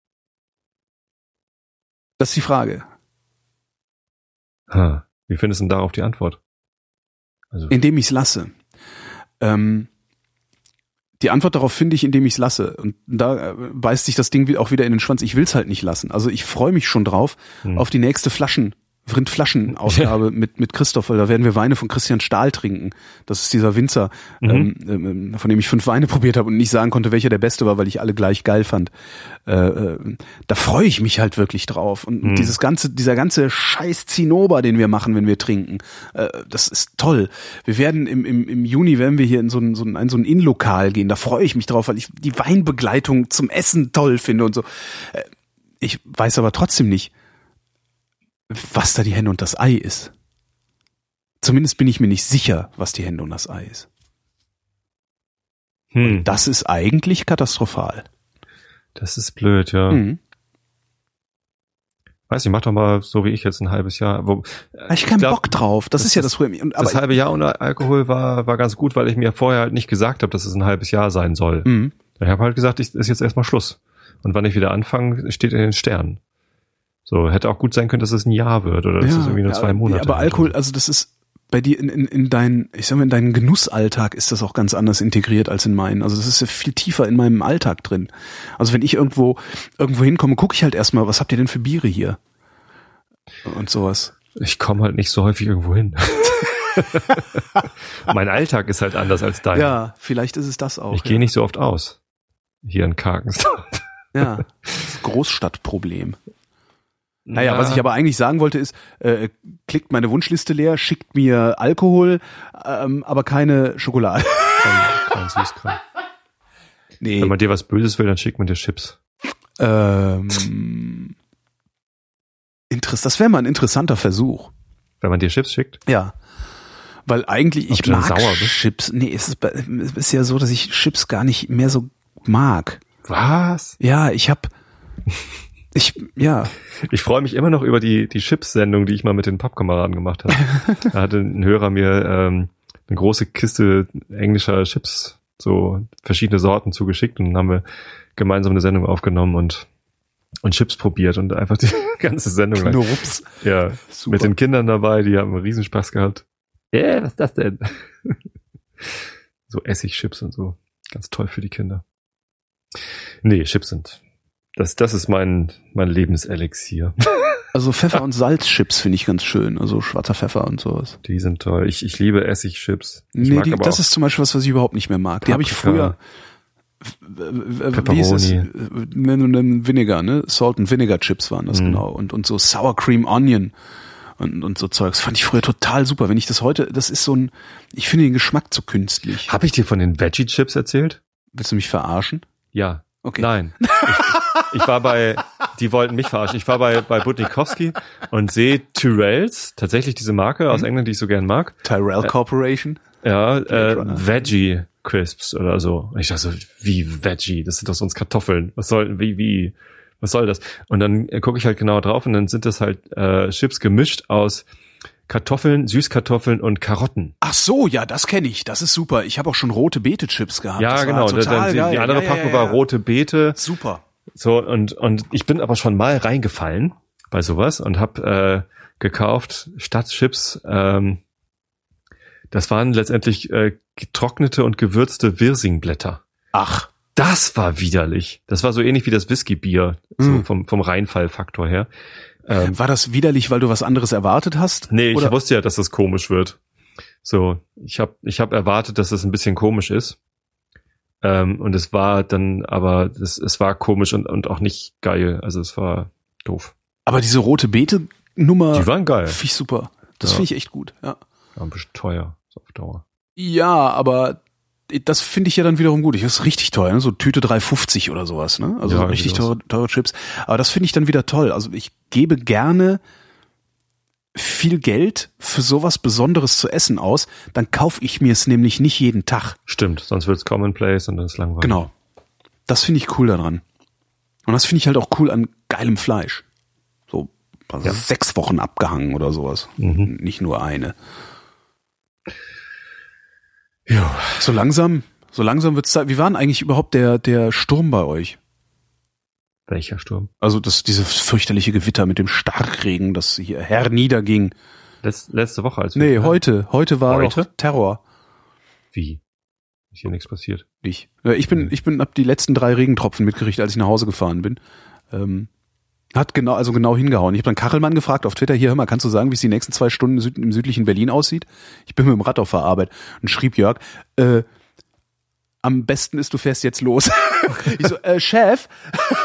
Speaker 2: das ist die Frage.
Speaker 3: Ha. Wie findest du denn darauf die Antwort? Also,
Speaker 2: Indem ich es lasse. Ähm, die Antwort darauf finde ich, indem ich es lasse. Und da äh, beißt sich das Ding auch wieder in den Schwanz. Ich will es halt nicht lassen. Also ich freue mich schon drauf
Speaker 3: Hm.
Speaker 2: auf die nächste Flaschen. Rindflaschenausgabe mit, mit Christoph, weil da werden wir Weine von Christian Stahl trinken. Das ist dieser Winzer,
Speaker 3: Mhm.
Speaker 2: ähm, ähm, von dem ich fünf Weine probiert habe und nicht sagen konnte, welcher der beste war, weil ich alle gleich geil fand. Äh, äh, da freue ich mich halt wirklich drauf. Und
Speaker 3: Mhm.
Speaker 2: dieses ganze, dieser ganze Scheiß Zinnober, den wir machen, wenn wir trinken, äh, das ist toll. Wir werden im, im, im Juni werden wir hier in so ein, so ein, in so ein Innenlokal gehen. Da freue ich mich drauf, weil ich die Weinbegleitung zum Essen toll finde und so. Äh, Ich weiß aber trotzdem nicht, was da die Hände und das Ei ist. Zumindest bin ich mir nicht sicher, was die Hände und das Ei ist.
Speaker 3: hm,
Speaker 2: Das ist eigentlich katastrophal.
Speaker 3: das ist blöd, ja.
Speaker 2: Mhm.
Speaker 3: Weiß nicht, mach doch mal so wie ich jetzt ein halbes Jahr. Wo,
Speaker 2: Da hab ich keinen
Speaker 3: glaub,
Speaker 2: Bock drauf. Das,
Speaker 3: das
Speaker 2: ist ja das Problem. Und,
Speaker 3: das halbe Jahr ohne Alkohol war, war ganz gut, weil ich mir vorher halt nicht gesagt habe, dass es ein halbes Jahr sein soll.
Speaker 2: Mhm.
Speaker 3: Ich habe halt gesagt, ich ist jetzt erstmal Schluss. Und wann ich wieder anfange, steht in den Sternen. So, hätte auch gut sein können, dass es ein Jahr wird oder dass es irgendwie nur zwei Monate.
Speaker 2: aber. Alkohol, also das ist bei dir in, in, in dein, ich sag mal, in deinen Genussalltag ist das auch ganz anders integriert als in meinen. Also das ist ja viel tiefer in meinem Alltag drin. Also wenn ich irgendwo irgendwo hinkomme, gucke ich halt erstmal, was habt ihr denn für Biere hier? Und sowas.
Speaker 3: Ich komme halt nicht so häufig irgendwo hin. mein Alltag ist halt anders als dein.
Speaker 2: Ja, vielleicht ist es das auch.
Speaker 3: ich
Speaker 2: ja.
Speaker 3: gehe nicht so oft aus. Hier in Karkensdorf.
Speaker 2: Ja, Großstadtproblem. Naja, was ich aber eigentlich sagen wollte ist, äh, klickt meine Wunschliste leer, schickt mir Alkohol, ähm, aber keine Schokolade.
Speaker 3: Kein, kein Süßkram.
Speaker 2: Nee.
Speaker 3: Wenn man dir was Böses will, dann schickt man dir Chips.
Speaker 2: Ähm, Interess das wäre mal ein interessanter Versuch.
Speaker 3: Wenn man dir Chips schickt.
Speaker 2: Ja. Weil eigentlich, ich
Speaker 3: du dann
Speaker 2: mag
Speaker 3: sauer bist?
Speaker 2: Chips. Nee, es ist, es ist ja so, dass ich Chips gar nicht mehr so mag.
Speaker 3: Was?
Speaker 2: Ja, ich hab, ich, ja,
Speaker 3: Ich freue mich immer noch über die, die Chips-Sendung, die ich mal mit den Pappkameraden gemacht habe. da hatte ein Hörer mir ähm, eine große Kiste englischer Chips, so verschiedene Sorten zugeschickt und dann haben wir gemeinsam eine Sendung aufgenommen und und Chips probiert und einfach die ganze Sendung lang. Ja,
Speaker 2: Super.
Speaker 3: mit den Kindern dabei, die haben einen Riesenspaß gehabt. Ja, was ist das denn? so Essigchips und so. Ganz toll für die Kinder. Nee, Chips sind. Das, das ist mein, mein Lebenselixier.
Speaker 2: Also Pfeffer- und Salzchips finde ich ganz schön. Also schwarzer Pfeffer und sowas.
Speaker 3: Die sind toll. Ich, ich liebe Essigchips. Ich
Speaker 2: Nee, die, das ist zum Beispiel was, was ich überhaupt nicht mehr mag. Die habe ich früher.
Speaker 3: Paprika.
Speaker 2: Wie ist es?
Speaker 3: Pepperoni.
Speaker 2: Nennen Vinegar, ne? Salt and Vinegar Chips waren das
Speaker 3: Mhm.
Speaker 2: genau. Und, und so Sour Cream Onion und, und so Zeugs. Fand ich früher total super. Wenn ich das heute, das ist so ein, ich finde den Geschmack zu künstlich.
Speaker 3: Habe ich dir von den Veggie-Chips erzählt?
Speaker 2: Willst du mich verarschen?
Speaker 3: Ja.
Speaker 2: Okay.
Speaker 3: Nein. Ich, war bei, die wollten mich verarschen. Ich war bei, bei Butnikowski und sehe Tyrells, tatsächlich diese Marke aus
Speaker 2: Mhm.
Speaker 3: England, die ich so gern mag.
Speaker 2: Tyrell Corporation.
Speaker 3: Ja, äh. Veggie Crisps oder so. Und ich dachte so, wie Veggie? Das sind doch sonst Kartoffeln. Was soll, wie, wie, was soll das? Und dann äh, gucke ich halt genau drauf und dann sind das halt äh, Chips gemischt aus Kartoffeln, Süßkartoffeln und Karotten.
Speaker 2: Ach so, ja, das kenne ich. Das ist super. Ich habe auch schon rote Beete Chips gehabt.
Speaker 3: ja,
Speaker 2: das war
Speaker 3: genau. Dann,
Speaker 2: Total
Speaker 3: die,
Speaker 2: geil.
Speaker 3: die andere
Speaker 2: ja,
Speaker 3: Packung
Speaker 2: ja,
Speaker 3: war
Speaker 2: ja.
Speaker 3: rote Beete.
Speaker 2: Super.
Speaker 3: So, und, und ich bin aber schon mal reingefallen bei sowas und habe äh, gekauft statt Chips, ähm, das waren letztendlich äh, getrocknete und gewürzte Wirsingblätter.
Speaker 2: Ach,
Speaker 3: Das war widerlich. Das war so ähnlich wie das Whisky-Bier, so
Speaker 2: Mm.
Speaker 3: vom, vom Reinfallfaktor her. Ähm,
Speaker 2: war das widerlich, weil du was anderes erwartet hast?
Speaker 3: nee, ich
Speaker 2: Oder-
Speaker 3: wusste ja, dass das komisch wird. So, ich habe ich hab erwartet, dass es ein bisschen komisch ist. Ähm, und es war dann, aber das, es war komisch und, und auch nicht geil. Also es war doof.
Speaker 2: Aber diese rote Beete-Nummer
Speaker 3: Die waren geil.
Speaker 2: finde ich super. Das
Speaker 3: Ja.
Speaker 2: finde ich echt gut. Ja.
Speaker 3: War ein bisschen teuer, so auf Dauer.
Speaker 2: ja, aber das finde ich ja dann wiederum gut. Ich das ist richtig teuer, ne? so Tüte 3,50 oder sowas, ne? Also
Speaker 3: Ja,
Speaker 2: so richtig
Speaker 3: irgendwie
Speaker 2: teure, teure Chips. Aber das finde ich dann wieder toll. Also ich gebe gerne viel Geld für sowas Besonderes zu essen aus, dann kaufe ich mir es nämlich nicht jeden Tag.
Speaker 3: Stimmt, sonst wird's commonplace und dann ist langweilig.
Speaker 2: Genau. Das finde ich cool daran. Und das finde ich halt auch cool an geilem Fleisch. So also
Speaker 3: Ja.
Speaker 2: sechs Wochen abgehangen oder sowas.
Speaker 3: Mhm.
Speaker 2: Nicht nur eine.
Speaker 3: Ja.
Speaker 2: So langsam, so langsam wird's Zeit. Wie war denn eigentlich überhaupt der, der Sturm bei euch?
Speaker 3: Welcher Sturm?
Speaker 2: Also das, dieses fürchterliche Gewitter mit dem Starkregen, das hier herniederging.
Speaker 3: Letz, letzte Woche als
Speaker 2: Nee, heute. Heute war
Speaker 3: Heute?
Speaker 2: doch Terror.
Speaker 3: Wie? Ist hier nichts passiert.
Speaker 2: Ich. Ich bin, ich bin, hab die letzten drei Regentropfen mitgerichtet, als ich nach Hause gefahren bin. Ähm, hat genau, also genau hingehauen. Ich habe dann Kachelmann gefragt auf Twitter, hier, hör mal, kannst du sagen, wie es die nächsten zwei Stunden im südlichen Berlin aussieht? Ich bin mit dem Rad auf der Arbeit und schrieb Jörg, äh, am besten ist, du fährst jetzt los. ich so, äh, Chef,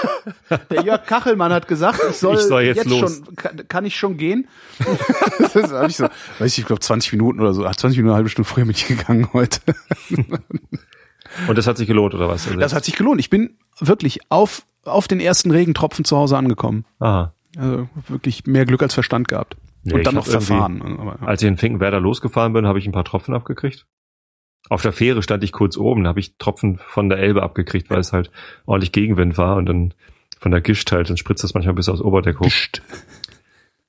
Speaker 2: der Jörg Kachelmann hat gesagt, ich soll,
Speaker 3: Ich soll jetzt los.
Speaker 2: schon, kann, kann ich schon gehen? das hab ich so, weiß ich, ich glaube 20 Minuten oder so, ach, 20 Minuten, eine halbe Stunde früher bin ich gegangen heute.
Speaker 3: Und das hat sich gelohnt, oder was? Also-
Speaker 2: Das hat sich gelohnt. Ich bin wirklich auf, auf den ersten Regentropfen zu Hause angekommen.
Speaker 3: Aha.
Speaker 2: Also wirklich mehr Glück als Verstand gehabt.
Speaker 3: Nee,
Speaker 2: Und dann noch verfahren. Aber, ja.
Speaker 3: Als ich in Finkenwerder losgefahren bin, habe ich ein paar Tropfen abgekriegt. Auf der Fähre stand ich kurz oben, da habe ich Tropfen von der Elbe abgekriegt, weil es halt ordentlich Gegenwind war und dann von der Gischt halt, dann spritzt das manchmal bis aufs Oberdeck hoch.
Speaker 2: Psst.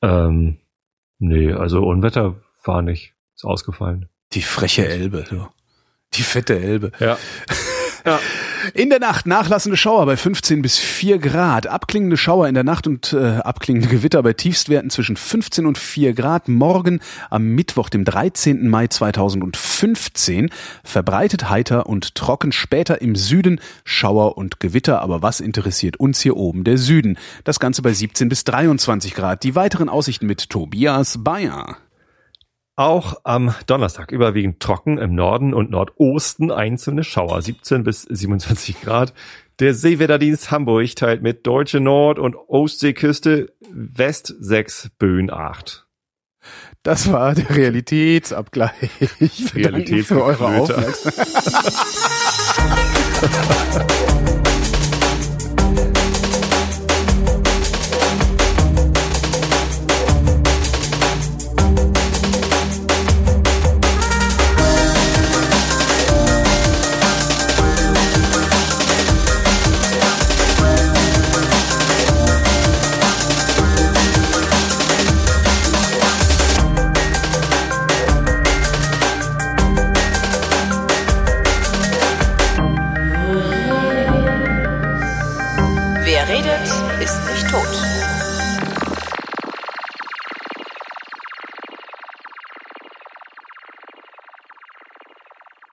Speaker 3: Ähm, nee, also Unwetter war nicht. Ist ausgefallen.
Speaker 2: Die freche Elbe. Du. Die fette Elbe.
Speaker 3: Ja.
Speaker 2: In der Nacht nachlassende Schauer bei 15 bis 4 Grad, abklingende Schauer in der Nacht und äh, abklingende Gewitter bei Tiefstwerten zwischen 15 und 4 Grad. Morgen am Mittwoch, dem 13. Mai 2015, verbreitet heiter und trocken. Später im Süden Schauer und Gewitter. Aber was interessiert uns hier oben? Der Süden. Das Ganze bei 17 bis 23 Grad. Die weiteren Aussichten mit Tobias Bayer.
Speaker 3: Auch am Donnerstag überwiegend trocken, im Norden und Nordosten einzelne Schauer, 17 bis 27 Grad. Der Seewetterdienst Hamburg teilt mit Deutsche Nord- und Ostseeküste West 6, Böen 8.
Speaker 2: Das war der Realitätsabgleich. Ich bedanke für eure. Aufmerksamkeit.